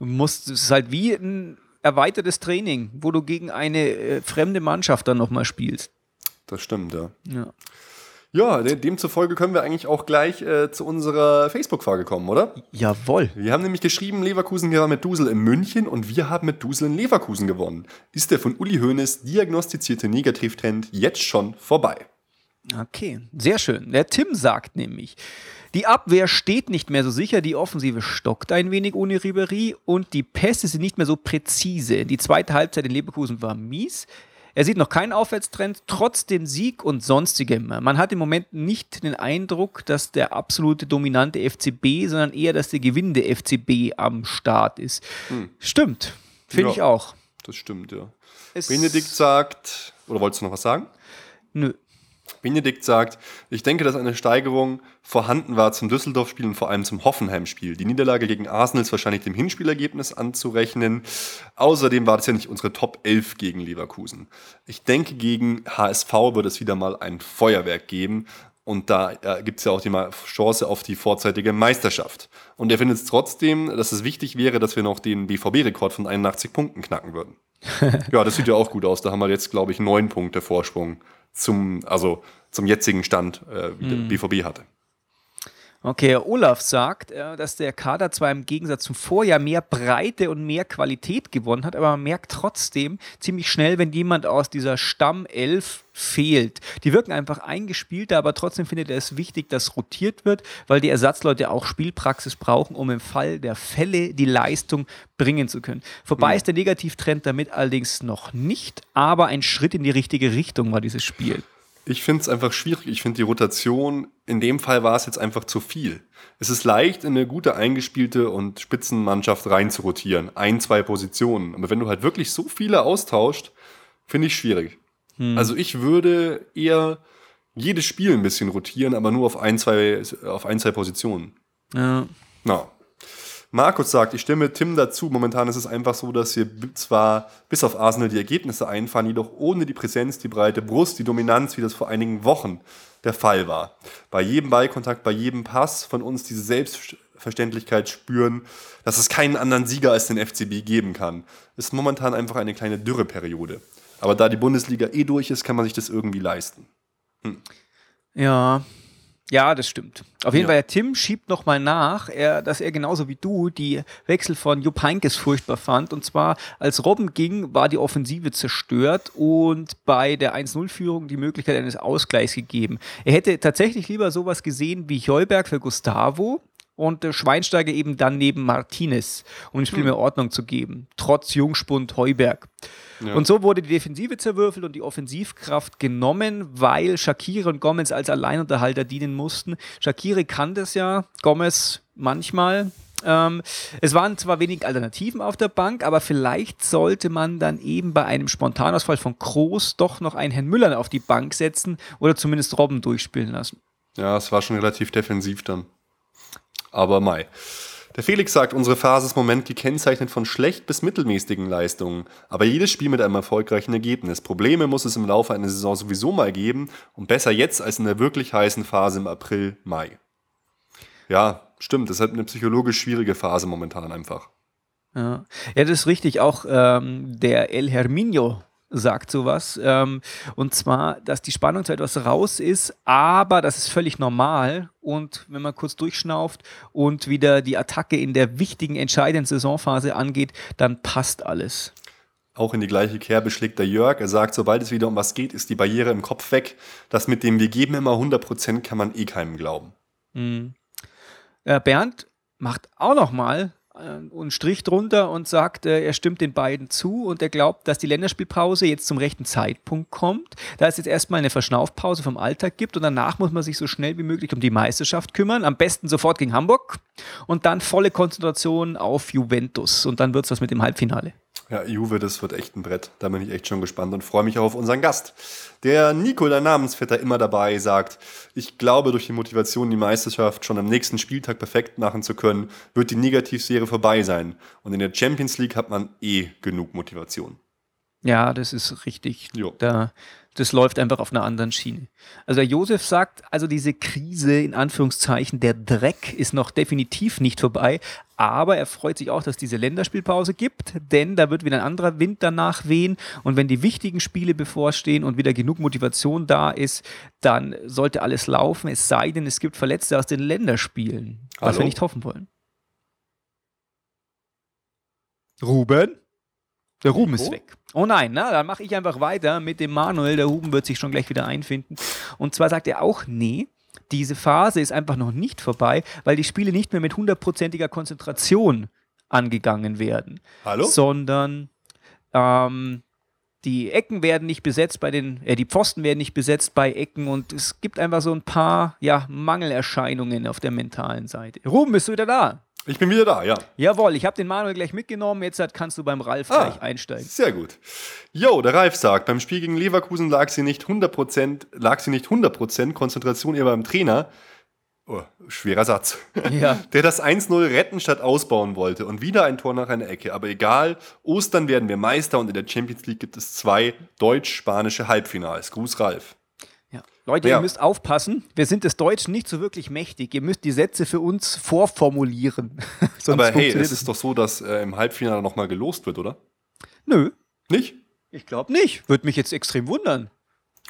Musst, es ist halt wie ein erweitertes Training, wo du gegen eine äh, fremde Mannschaft dann nochmal spielst. Das stimmt, ja. Ja. Ja, de demzufolge können wir eigentlich auch gleich äh, zu unserer Facebook-Frage kommen, oder? Jawohl. Wir haben nämlich geschrieben, Leverkusen gewann mit Dusel in München und wir haben mit Dusel in Leverkusen gewonnen. Ist der von Uli Hoeneß diagnostizierte Negativtrend jetzt schon vorbei? Okay, sehr schön. Der Tim sagt nämlich, die Abwehr steht nicht mehr so sicher, die Offensive stockt ein wenig ohne Ribéry und die Pässe sind nicht mehr so präzise. Die zweite Halbzeit in Leverkusen war mies. Er sieht noch keinen Aufwärtstrend, trotz dem Sieg und sonstigem. Man hat im Moment nicht den Eindruck, dass der absolute dominante FCB, sondern eher, dass der gewinnende FCB am Start ist. Stimmt, finde Ja. ich auch. Das stimmt, ja. Es- Benedikt sagt, oder wolltest du noch was sagen? Nö. Benedikt sagt, ich denke, dass eine Steigerung vorhanden war zum Düsseldorf-Spiel und vor allem zum Hoffenheim-Spiel. Die Niederlage gegen Arsenal ist wahrscheinlich dem Hinspielergebnis anzurechnen. Außerdem war das ja nicht unsere Top 11 gegen Leverkusen. Ich denke, gegen HSV wird es wieder mal ein Feuerwerk geben. Und da äh, gibt es ja auch die Chance auf die vorzeitige Meisterschaft. Und er findet es trotzdem, dass es wichtig wäre, dass wir noch den BVB-Rekord von 81 Punkten knacken würden. (laughs) Ja, das sieht ja auch gut aus. Da haben wir jetzt, glaube ich, neun Punkte Vorsprung zum, also zum jetzigen Stand, äh, wie der BVB hatte. Okay, Olaf sagt, äh, dass der Kader zwar im Gegensatz zum Vorjahr mehr Breite und mehr Qualität gewonnen hat, aber man merkt trotzdem ziemlich schnell, wenn jemand aus dieser Stammelf fehlt. Die wirken einfach eingespielter, aber trotzdem findet er es wichtig, dass rotiert wird, weil die Ersatzleute auch Spielpraxis brauchen, um im Fall der Fälle die Leistung bringen zu können. Vorbei ist der Negativtrend damit allerdings noch nicht, aber ein Schritt in die richtige Richtung war dieses Spiel. Ich finde es einfach schwierig. Ich finde die Rotation, in dem Fall war es jetzt einfach zu viel. Es ist leicht, in eine gute eingespielte und Spitzenmannschaft rein zu rotieren. Ein, zwei Positionen. Aber wenn du halt wirklich so viele austauscht, finde ich schwierig. Also ich würde eher jedes Spiel ein bisschen rotieren, aber nur auf ein, zwei, auf ein, zwei Positionen. Ja. Na. Markus sagt, ich stimme Tim dazu. Momentan ist es einfach so, dass wir zwar bis auf Arsenal die Ergebnisse einfahren, jedoch ohne die Präsenz, die breite Brust, die Dominanz, wie das vor einigen Wochen der Fall war. Bei jedem Ballkontakt, bei jedem Pass von uns diese Selbstverständlichkeit spüren, dass es keinen anderen Sieger als den FCB geben kann. Ist momentan einfach eine kleine Dürreperiode. Aber da die Bundesliga eh durch ist, kann man sich das irgendwie leisten. Ja. Ja, das stimmt. Auf jeden Ja. Fall, der Tim schiebt nochmal nach, er, dass er genauso wie du die Wechsel von Jupp Heynckes furchtbar fand. Und zwar, als Robben ging, war die Offensive zerstört und bei der 1-0-Führung die Möglichkeit eines Ausgleichs gegeben. Er hätte tatsächlich lieber sowas gesehen wie Heuberg für Gustavo und Schweinsteiger eben dann neben Martinez, um dem Spiel mehr Ordnung zu geben. Trotz Jungspund Heuberg. Ja. Und so wurde die Defensive zerwürfelt und die Offensivkraft genommen, weil Shakiri und Gomez als Alleinunterhalter dienen mussten. Shakiri kann das ja, Gomez manchmal. Ähm, es waren zwar wenig Alternativen auf der Bank, aber vielleicht sollte man dann eben bei einem Spontanausfall von Kroos doch noch einen Herrn Müller auf die Bank setzen oder zumindest Robben durchspielen lassen. Ja, es war schon relativ defensiv dann. Aber Mai. Der Felix sagt, unsere Phase ist im Moment gekennzeichnet von schlecht bis mittelmäßigen Leistungen, aber jedes Spiel mit einem erfolgreichen Ergebnis. Probleme muss es im Laufe einer Saison sowieso mal geben und besser jetzt als in der wirklich heißen Phase im April, Mai. Ja, stimmt, das ist halt eine psychologisch schwierige Phase momentan einfach. Ja, ja das ist richtig. Auch ähm, der El Herminio sagt sowas. Ähm, und zwar, dass die Spannung zwar etwas raus ist, aber das ist völlig normal. Und wenn man kurz durchschnauft und wieder die Attacke in der wichtigen, entscheidenden Saisonphase angeht, dann passt alles. Auch in die gleiche Kerbe schlägt der Jörg. Er sagt, sobald es wieder um was geht, ist die Barriere im Kopf weg. Das mit dem Wir geben immer 100% kann man eh keinem glauben. Mhm. Äh, Bernd macht auch noch mal einen Strich drunter und sagt, äh, er stimmt den beiden zu und er glaubt, dass die Länderspielpause jetzt zum rechten Zeitpunkt kommt, da es jetzt erstmal eine Verschnaufpause vom Alltag gibt und danach muss man sich so schnell wie möglich um die Meisterschaft kümmern, am besten sofort gegen Hamburg und dann volle Konzentration auf Juventus und dann wird es was mit dem Halbfinale. Ja, Juve, das wird echt ein Brett. Da bin ich echt schon gespannt und freue mich auch auf unseren Gast. Der Nico, der Namensvetter, immer dabei, sagt, ich glaube, durch die Motivation, die Meisterschaft schon am nächsten Spieltag perfekt machen zu können, wird die Negativserie vorbei sein. Und in der Champions League hat man eh genug Motivation. Ja, das ist richtig. Jo. Da, das läuft einfach auf einer anderen Schiene. Also der Josef sagt, also diese Krise in Anführungszeichen, der Dreck ist noch definitiv nicht vorbei, aber er freut sich auch, dass diese Länderspielpause gibt, denn da wird wieder ein anderer Wind danach wehen und wenn die wichtigen Spiele bevorstehen und wieder genug Motivation da ist, dann sollte alles laufen, es sei denn, es gibt Verletzte aus den Länderspielen, was Hallo? wir nicht hoffen wollen. Ruben? Der Ruben ist weg. Oh nein, na, dann mache ich einfach weiter mit dem Manuel. Der Ruben wird sich schon gleich wieder einfinden. Und zwar sagt er auch, nee, diese Phase ist einfach noch nicht vorbei, weil die Spiele nicht mehr mit hundertprozentiger Konzentration angegangen werden. Hallo? Sondern ähm, die Ecken werden nicht besetzt bei den, äh, die Pfosten werden nicht besetzt bei Ecken und es gibt einfach so ein paar ja, Mangelerscheinungen auf der mentalen Seite. Ruben, bist du wieder da? Ich bin wieder da, ja. Jawohl, ich habe den Manuel gleich mitgenommen. Jetzt kannst du beim Ralf ah, gleich einsteigen. Sehr gut. Jo, der Ralf sagt, beim Spiel gegen Leverkusen lag sie nicht 100%, lag sie nicht 100% Konzentration eher beim Trainer. Oh, schwerer Satz. (laughs) Ja. Der das 1-0 retten statt ausbauen wollte und wieder ein Tor nach einer Ecke. Aber egal, Ostern werden wir Meister und in der Champions League gibt es zwei deutsch-spanische Halbfinals. Gruß Ralf. Leute, ja. ihr müsst aufpassen. Wir sind des Deutschen nicht so wirklich mächtig. Ihr müsst die Sätze für uns vorformulieren. (laughs) Aber hey, es ist doch so, dass äh, im Halbfinale nochmal gelost wird, oder? Nö. Nicht? Ich glaube nicht. Würde mich jetzt extrem wundern.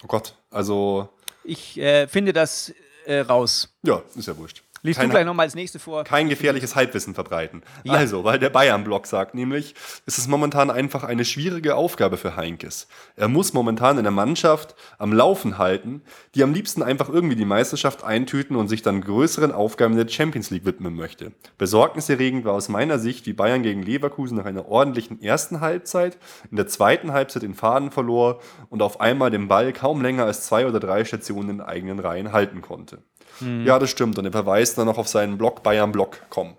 Oh Gott, also. Ich äh, finde das äh, raus. Ja, ist ja wurscht. Liest kein, du gleich nochmal als nächste vor. Kein gefährliches Halbwissen verbreiten. Ja. Also, weil der Bayern-Blog sagt nämlich, es ist momentan einfach eine schwierige Aufgabe für Heinkes. Er muss momentan in der Mannschaft am Laufen halten, die am liebsten einfach irgendwie die Meisterschaft eintüten und sich dann größeren Aufgaben der Champions League widmen möchte. Besorgniserregend war aus meiner Sicht, wie Bayern gegen Leverkusen nach einer ordentlichen ersten Halbzeit in der zweiten Halbzeit den Faden verlor und auf einmal den Ball kaum länger als zwei oder drei Stationen in eigenen Reihen halten konnte. Mhm. Ja, das stimmt. Und er verweist dann noch auf seinen Blog bayernblog.com.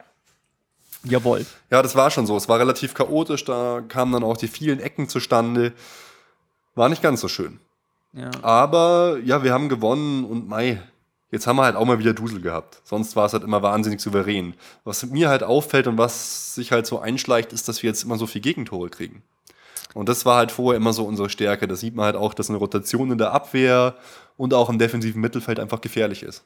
Jawohl. Ja, das war schon so. Es war relativ chaotisch. Da kamen dann auch die vielen Ecken zustande. War nicht ganz so schön. Ja. Aber ja, wir haben gewonnen und Mai. Jetzt haben wir halt auch mal wieder Dusel gehabt. Sonst war es halt immer wahnsinnig souverän. Was mir halt auffällt und was sich halt so einschleicht, ist, dass wir jetzt immer so viel Gegentore kriegen. Und das war halt vorher immer so unsere Stärke. Da sieht man halt auch, dass eine Rotation in der Abwehr und auch im defensiven Mittelfeld einfach gefährlich ist.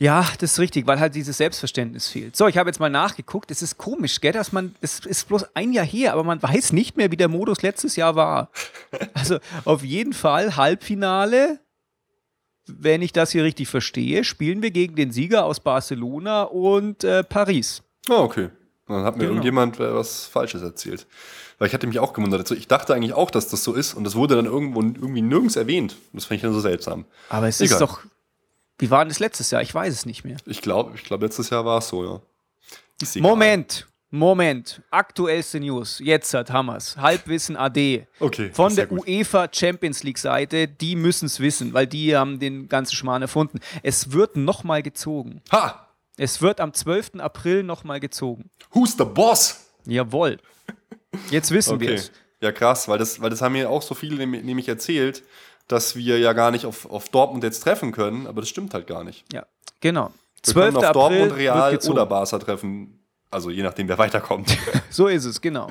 Ja, das ist richtig, weil halt dieses Selbstverständnis fehlt. So, ich habe jetzt mal nachgeguckt. Es ist komisch, gell, dass man, es ist bloß ein Jahr her, aber man weiß nicht mehr, wie der Modus letztes Jahr war. Also auf jeden Fall Halbfinale, wenn ich das hier richtig verstehe, spielen wir gegen den Sieger aus Barcelona und äh, Paris. Ah, okay. Dann hat mir genau. irgendjemand äh, was Falsches erzählt. Weil ich hatte mich auch gewundert. Also ich dachte eigentlich auch, dass das so ist und das wurde dann irgendwo irgendwie nirgends erwähnt. Das fand ich dann so seltsam. Aber es Egal. ist doch wie war denn das letztes Jahr? Ich weiß es nicht mehr. Ich glaube, ich glaub, letztes Jahr war es so, ja. Moment, Moment. Aktuellste News. Jetzt hat Hammers. Halbwissen AD. Okay. Von der gut. UEFA Champions League Seite. Die müssen es wissen, weil die haben den ganzen Schmarrn erfunden. Es wird nochmal gezogen. Ha! Es wird am 12. April nochmal gezogen. Who's the boss? Jawohl. Jetzt wissen okay. wir es. Ja, krass, weil das, weil das haben mir auch so viele nämlich erzählt, dass wir ja gar nicht auf, auf Dortmund jetzt treffen können, aber das stimmt halt gar nicht. Ja, genau. Wir können 12. auf April Dortmund, Real oder Barca treffen. Also je nachdem, wer weiterkommt. (laughs) So ist es, genau.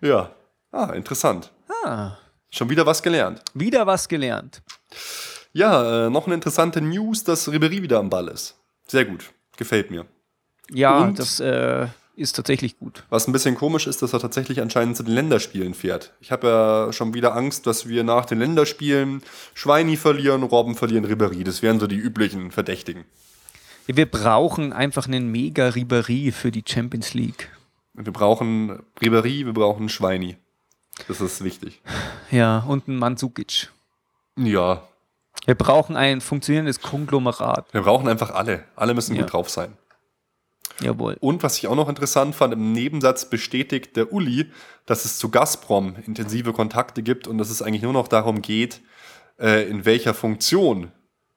ja. Ah, interessant. Ah, Schon wieder was gelernt. wieder was gelernt. Ja, äh, noch eine interessante News, dass Ribery wieder am Ball ist. Sehr gut. Gefällt mir. Ja, Und? das äh, ist tatsächlich gut. Was ein bisschen komisch ist, dass er tatsächlich anscheinend zu den Länderspielen fährt. Ich habe ja schon wieder Angst, dass wir nach den Länderspielen Schweini verlieren, Robben verlieren, Ribery. Das wären so die üblichen Verdächtigen. Ja, wir brauchen einfach einen mega Ribery für die Champions League. Wir brauchen Ribery, wir brauchen Schweini. Das ist wichtig. Ja, und einen Mandzukic. Ja, Wir brauchen ein funktionierendes Konglomerat. wir brauchen einfach alle. Alle müssen Ja. gut drauf sein. Jawohl. Und was ich auch noch interessant fand, im Nebensatz bestätigt der Uli, dass es zu Gazprom intensive Kontakte gibt und dass es eigentlich nur noch darum geht, äh, in welcher Funktion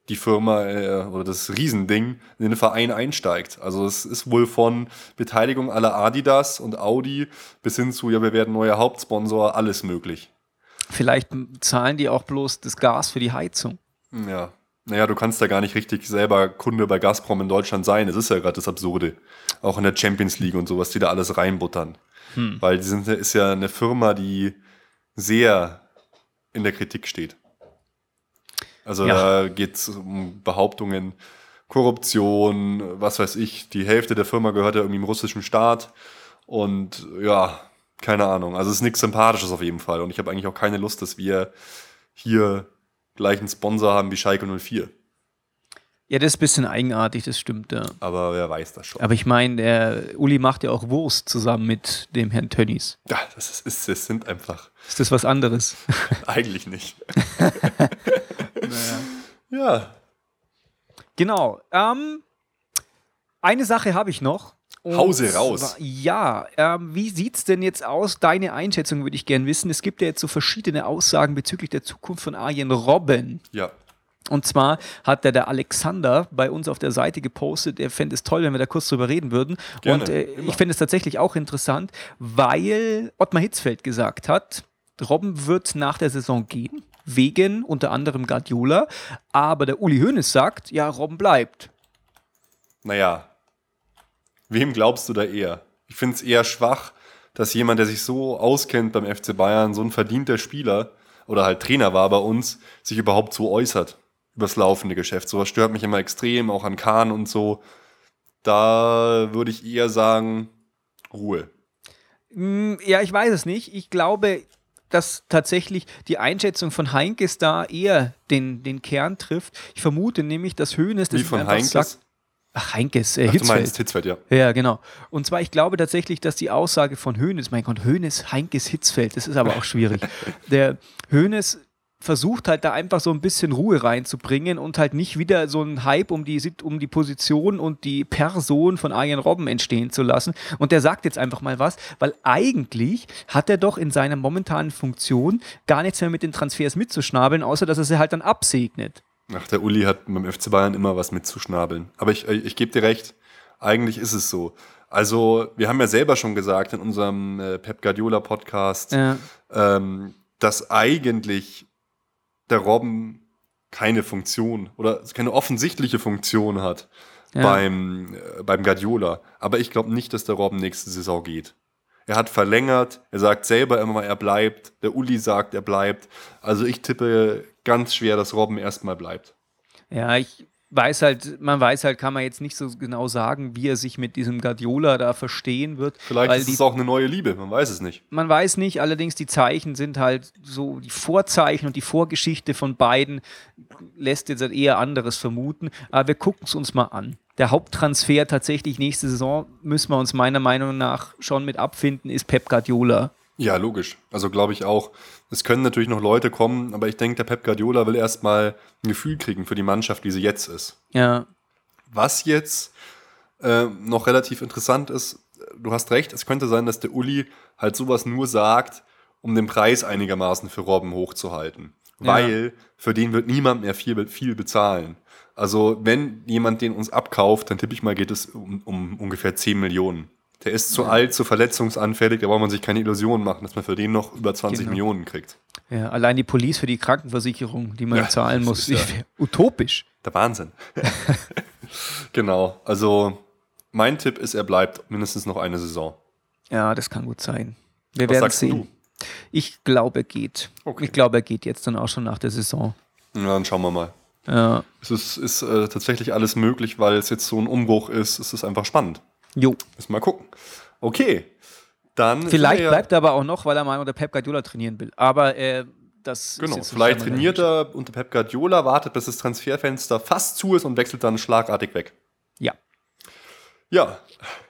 die Firma äh, oder das Riesending in den Verein einsteigt. Also es ist wohl von Beteiligung aller Adidas und Audi bis hin zu, ja, wir werden neuer Hauptsponsor, alles möglich. Vielleicht zahlen die auch bloß das Gas für die Heizung. Ja. Naja, du kannst da gar nicht richtig selber Kunde bei Gazprom in Deutschland sein. Das ist ja gerade das Absurde. Auch in der Champions League und sowas, die da alles reinbuttern. Weil die sind, ist ja eine Firma, die sehr in der Kritik steht. Also Ja. da geht es um Behauptungen, Korruption, was weiß ich. Die Hälfte der Firma gehört ja irgendwie im russischen Staat. Und ja, keine Ahnung. Also es ist nichts Sympathisches auf jeden Fall. Und ich habe eigentlich auch keine Lust, dass wir hier gleich einen Sponsor haben wie Schalke 04. Ja, das ist ein bisschen eigenartig, das stimmt. Ja. Aber wer weiß das schon. Aber ich meine, der Uli macht ja auch Wurst zusammen mit dem Herrn Tönnies. Ja, das, ist, ist, das sind einfach Ist das was anderes? (laughs) eigentlich nicht. (laughs) Ja, Genau. Ähm, eine Sache habe ich noch. Und Hause raus. Ja, ähm, wie sieht es denn jetzt aus? Deine Einschätzung würde ich gerne wissen. Es gibt ja jetzt so verschiedene Aussagen bezüglich der Zukunft von Arjen Robben. ja. Und zwar hat der, der Alexander bei uns auf der Seite gepostet, er fände es toll, wenn wir da kurz drüber reden würden. Gerne, Und äh, ich finde es tatsächlich auch interessant, weil Ottmar Hitzfeld gesagt hat, Robben wird nach der Saison gehen, wegen unter anderem Guardiola. Aber der Uli Hoeneß sagt, ja, Robben bleibt. Naja, wem glaubst du da eher? Ich finde es eher schwach, dass jemand, der sich so auskennt beim FC Bayern, so ein verdienter Spieler oder halt Trainer war bei uns, sich überhaupt so äußert über das laufende Geschäft. Sowas stört mich immer extrem, auch an Kahn und so. Da würde ich eher sagen, Ruhe. Mm, Ja, ich weiß es nicht. Ich glaube, dass tatsächlich die Einschätzung von Heinkes da eher den, den Kern trifft. Ich vermute nämlich, dass Hoeneß das Wie von Heinkes? sagt. Ach, Heinkes, äh, Ach, du Hitzfeld. meinst Hitzfeld, ja. Ja, genau. Und zwar, ich glaube tatsächlich, dass die Aussage von Hoeneß, mein Gott, Hoeneß, Heinkes, Hitzfeld, das ist aber auch schwierig. (laughs) Der Hoeneß versucht halt da einfach so ein bisschen Ruhe reinzubringen und halt nicht wieder so einen Hype um die, um die Position und die Person von Arjen Robben entstehen zu lassen. Und der sagt jetzt einfach mal was, weil eigentlich hat er doch in seiner momentanen Funktion gar nichts mehr mit den Transfers mitzuschnabeln, außer dass er sie halt dann absegnet. Ach, der Uli hat beim FC Bayern immer was mitzuschnabeln. Aber ich, äh, ich gebe dir recht, eigentlich ist es so. Also, wir haben ja selber schon gesagt in unserem äh, Pep Guardiola Podcast, Ja. ähm, dass eigentlich der Robben keine Funktion oder keine offensichtliche Funktion hat Ja. beim, äh, beim Guardiola. Aber ich glaube nicht, dass der Robben nächste Saison geht. Er hat verlängert, er sagt selber immer, mal, er bleibt. Der Uli sagt, er bleibt. Also ich tippe ganz schwer, dass Robben erstmal bleibt. Ja, ich weiß halt, man weiß halt, kann man jetzt nicht so genau sagen, wie er sich mit diesem Guardiola da verstehen wird. Vielleicht ist die, es auch eine neue Liebe, man weiß es nicht. man weiß nicht, allerdings die Zeichen sind halt so, die Vorzeichen und die Vorgeschichte von beiden lässt jetzt halt eher anderes vermuten. Aber wir gucken es uns mal an. Der Haupttransfer tatsächlich nächste Saison, müssen wir uns meiner Meinung nach schon mit abfinden, ist Pep Guardiola. Ja, logisch. Also glaube ich auch. Es können natürlich noch Leute kommen, aber ich denke, der Pep Guardiola will erstmal ein Gefühl kriegen für die Mannschaft, wie sie jetzt ist. Ja, Was jetzt äh, noch relativ interessant ist, du hast recht, es könnte sein, dass der Uli halt sowas nur sagt, um den Preis einigermaßen für Robben hochzuhalten. Weil für den wird niemand mehr viel, viel bezahlen. Also wenn jemand den uns abkauft, dann tippe ich mal, geht es um, um ungefähr 10 Millionen. Der ist zu alt, zu verletzungsanfällig, da braucht man sich keine Illusionen machen, dass man für den noch über 20 Genau. Millionen kriegt. ja, allein die Police für die Krankenversicherung, die man Ja, zahlen muss, ist ja- utopisch. Der Wahnsinn. (laughs) Genau. Also mein Tipp ist, er bleibt mindestens noch eine Saison. Ja, das kann gut sein. Wir Was werden sehen. du? Ich glaube, er geht. Okay. Ich glaube, er geht jetzt dann auch schon nach der Saison. Ja, dann schauen wir mal. Ja. Es ist, ist äh, tatsächlich alles möglich, weil es jetzt so ein Umbruch ist. Es ist einfach spannend. Jo. Müssen wir mal gucken. Okay. Dann Vielleicht ja- bleibt er aber auch noch, weil er mal unter Pep Guardiola trainieren will. Aber äh, das ist Genau, vielleicht trainiert er unter Pep Guardiola, wartet, bis das Transferfenster fast zu ist und wechselt dann schlagartig weg. Ja. Ja,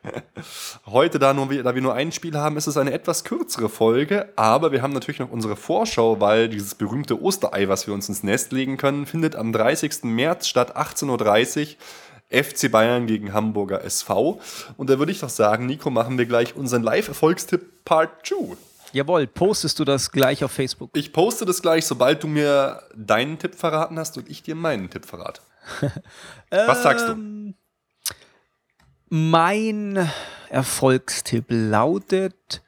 (laughs) heute, da, nur, wir- da wir nur ein Spiel haben, ist es eine etwas kürzere Folge, aber wir haben natürlich noch unsere Vorschau, weil dieses berühmte Osterei, was wir uns ins Nest legen können, findet am 30. März statt 18.30 Uhr. FC Bayern gegen Hamburger SV. Und da würde ich doch sagen, Nico, machen wir gleich unseren Live-Erfolgstipp Part 2. Jawohl, postest du das gleich auf Facebook? Ich poste das gleich, sobald du mir deinen Tipp verraten hast und ich dir meinen Tipp verrate. (laughs) Was sagst Ähm, du? Mein Erfolgstipp lautet: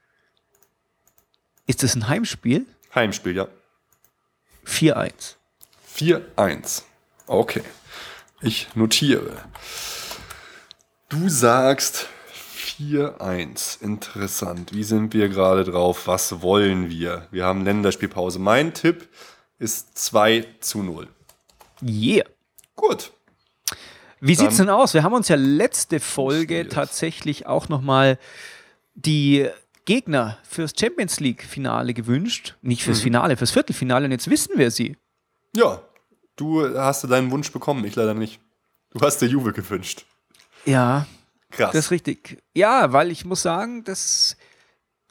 Ist es ein Heimspiel? Heimspiel, ja. 4-1. 4-1. Okay. Ich notiere. Du sagst 4-1. Interessant. Wie sind wir gerade drauf? Was wollen wir? Wir haben Länderspielpause. Mein Tipp ist 2 zu 0. Yeah. Gut. Wie Dann- sieht's denn aus? Wir haben uns ja letzte Folge tatsächlich auch nochmal die Gegner fürs Champions League-Finale gewünscht. Nicht Mhm. fürs Finale, fürs Viertelfinale. Und jetzt wissen wir sie. Ja. Du hast deinen Wunsch bekommen, ich leider nicht. Du hast dir Juve gewünscht. Ja, Krass. das ist richtig. Ja, weil ich muss sagen, das,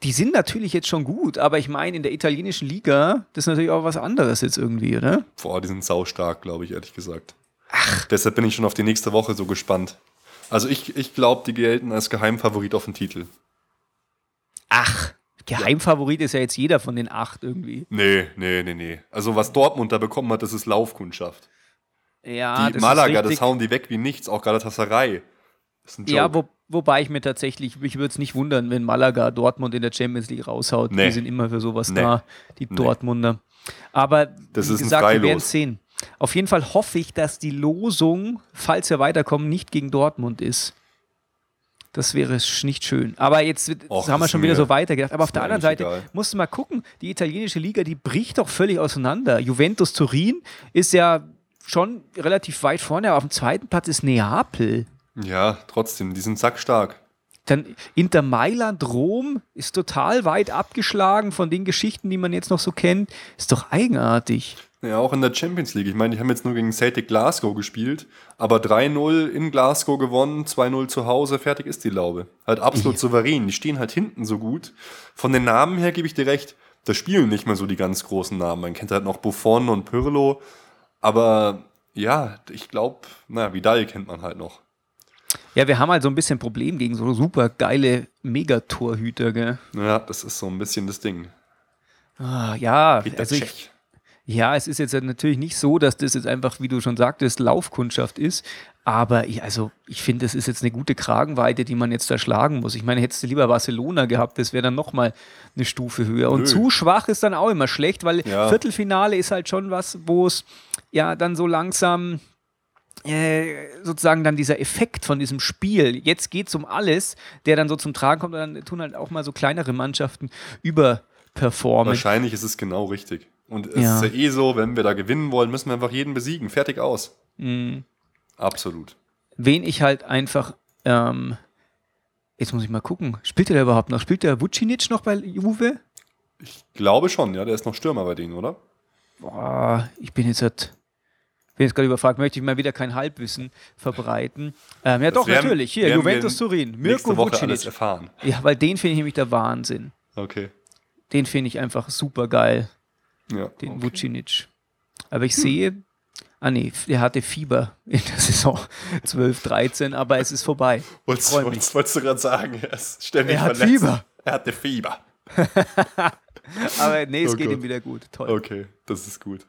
die sind natürlich jetzt schon gut, aber ich meine, in der italienischen Liga, das ist natürlich auch was anderes jetzt irgendwie, oder? Boah, die sind saustark, glaube ich, ehrlich gesagt. Ach. Deshalb bin ich schon auf die nächste Woche so gespannt. Also ich, ich glaube, die gelten als Geheimfavorit auf den Titel. Ach, Geheimfavorit ist ja jetzt jeder von den acht irgendwie. Nee, nee, nee, nee. Also was Dortmund da bekommen hat, das ist Laufkundschaft. Ja, die das Malaga, ist richtig. das hauen die weg wie nichts, auch Galatasaray. Das ist ein Joke. Ja, wo, wobei ich mir tatsächlich, ich würde es nicht wundern, wenn Malaga Dortmund in der Champions League raushaut. Nee. Die sind immer für sowas Nee. da, die Dortmunder. Aber Das wie gesagt, wir werden es sehen. Auf jeden Fall hoffe ich, dass die Losung, falls wir weiterkommen, nicht gegen Dortmund ist. Das wäre nicht schön. Aber jetzt Och, haben wir schon wieder mir- so weitergedacht. Aber auf der anderen Seite egal. musst du mal gucken, die italienische Liga, die bricht doch völlig auseinander. Juventus Turin ist ja schon relativ weit vorne, aber auf dem zweiten Platz ist Neapel. Ja, trotzdem, die sind sackstark. Dann Inter Mailand, Rom ist total weit abgeschlagen von den Geschichten, die man jetzt noch so kennt. Ist doch eigenartig. Ja, auch in der Champions League. Ich meine, die haben jetzt nur gegen Celtic Glasgow gespielt, aber 3-0 in Glasgow gewonnen, 2-0 zu Hause, fertig ist die Laube. Halt absolut souverän. Die stehen halt hinten so gut. Von den Namen her gebe ich dir recht, da spielen nicht mehr so die ganz großen Namen. Man kennt halt noch Buffon und Pirlo, aber ja, ich glaube, na, Vidal kennt man halt noch. Ja, wir haben halt so ein bisschen Problem gegen so super geile Megatorhüter, gell? Ja, das ist so ein bisschen das Ding. Ah, ja, Peter also ich. Ja, es ist jetzt natürlich nicht so, dass das jetzt einfach, wie du schon sagtest, Laufkundschaft ist. Aber ich, also, ich finde, das ist jetzt eine gute Kragenweite, die man jetzt da schlagen muss. Ich meine, hättest du lieber Barcelona gehabt, das wäre dann nochmal eine Stufe höher. Und Nö. zu schwach ist dann auch immer schlecht, weil Ja. Viertelfinale ist halt schon was, wo es ja dann so langsam äh, sozusagen dann dieser Effekt von diesem Spiel, jetzt geht es um alles, der dann so zum Tragen kommt und dann tun halt auch mal so kleinere Mannschaften überperformen. Wahrscheinlich ist es genau richtig. Und es Ja. ist ja eh so, wenn wir da gewinnen wollen, müssen wir einfach jeden besiegen. Fertig aus. Mhm. Absolut. Wen ich halt einfach, ähm, jetzt muss ich mal gucken, spielt der überhaupt noch? Spielt der Vucinic noch bei Juve? Ich glaube schon, ja. Der ist noch Stürmer bei denen, oder? Boah, ich bin jetzt halt, bin jetzt gerade überfragt, möchte ich mal wieder kein Halbwissen verbreiten. Ähm, ja, Das doch, werden- natürlich. Hier, Juventus Turin. Mirko Woche Vucinic. erfahren. Ja, weil den finde ich nämlich der Wahnsinn. Okay. Den finde ich einfach super geil, Ja. den okay. Vucinic. Aber ich sehe, ah nee, der hatte Fieber in der Saison (laughs) 12, 13, aber es ist vorbei. Wolltest, wolltest, wolltest du gerade sagen, er ist ständig Er hat verletzt. Fieber. Er hatte Fieber. (laughs) Aber nee, es Oh geht Gott. ihm wieder gut. Toll. Okay, das ist gut.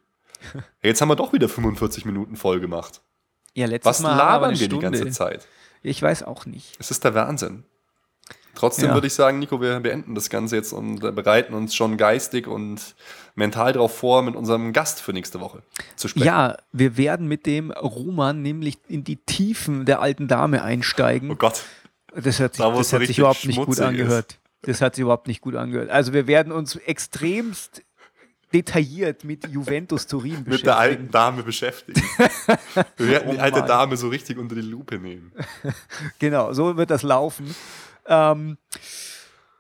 Jetzt haben wir doch wieder 45 Minuten voll gemacht. Ja, letztes Was Mal haben wir aber labern wir die Stunde. ganze Zeit? Ich weiß auch nicht. Es ist der Wahnsinn. Trotzdem Ja. würde ich sagen, Nico, wir beenden das Ganze jetzt und bereiten uns schon geistig und mental darauf vor, mit unserem Gast für nächste Woche zu sprechen. Ja, wir werden mit dem Roman nämlich in die Tiefen der alten Dame einsteigen. Oh Gott. Das hat sich, Da, das hat sich überhaupt nicht gut angehört. Das hat sich überhaupt nicht gut angehört. Also wir werden uns extremst detailliert mit Juventus Turin beschäftigen. Mit der alten Dame beschäftigen. wir werden die (laughs) Oh alte Mann. Dame so richtig unter die Lupe nehmen. (laughs) Genau, so wird das laufen. Ähm,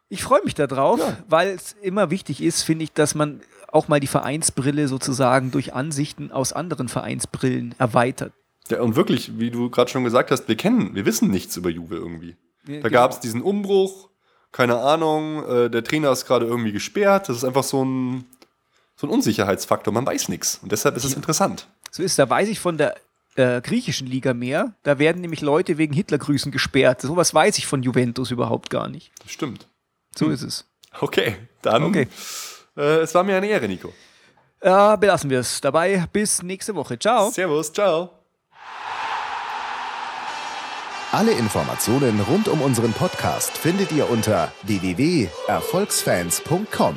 ich freue mich darauf, weil es immer wichtig ist, finde ich, dass man auch mal die Vereinsbrille sozusagen durch Ansichten aus anderen Vereinsbrillen erweitert. Ja, und wirklich, wie du gerade schon gesagt hast, wir kennen, wir wissen nichts über Juve irgendwie. Ja, Da genau. gab es diesen Umbruch, keine Ahnung, äh, der Trainer ist gerade irgendwie gesperrt. Das ist einfach so ein, so ein Unsicherheitsfaktor. Man weiß nichts. Und deshalb ist es interessant. So ist, da weiß ich von der äh, griechischen Liga mehr. Da werden nämlich Leute wegen Hitlergrüßen gesperrt. Sowas weiß ich von Juventus überhaupt gar nicht. Das stimmt. So ist es. Okay, dann. Okay. Äh, es war mir eine Ehre, Nico. Äh, belassen wir es dabei. Bis nächste Woche. Ciao. Servus, ciao. Alle Informationen rund um unseren Podcast findet ihr unter www.erfolgsfans.com.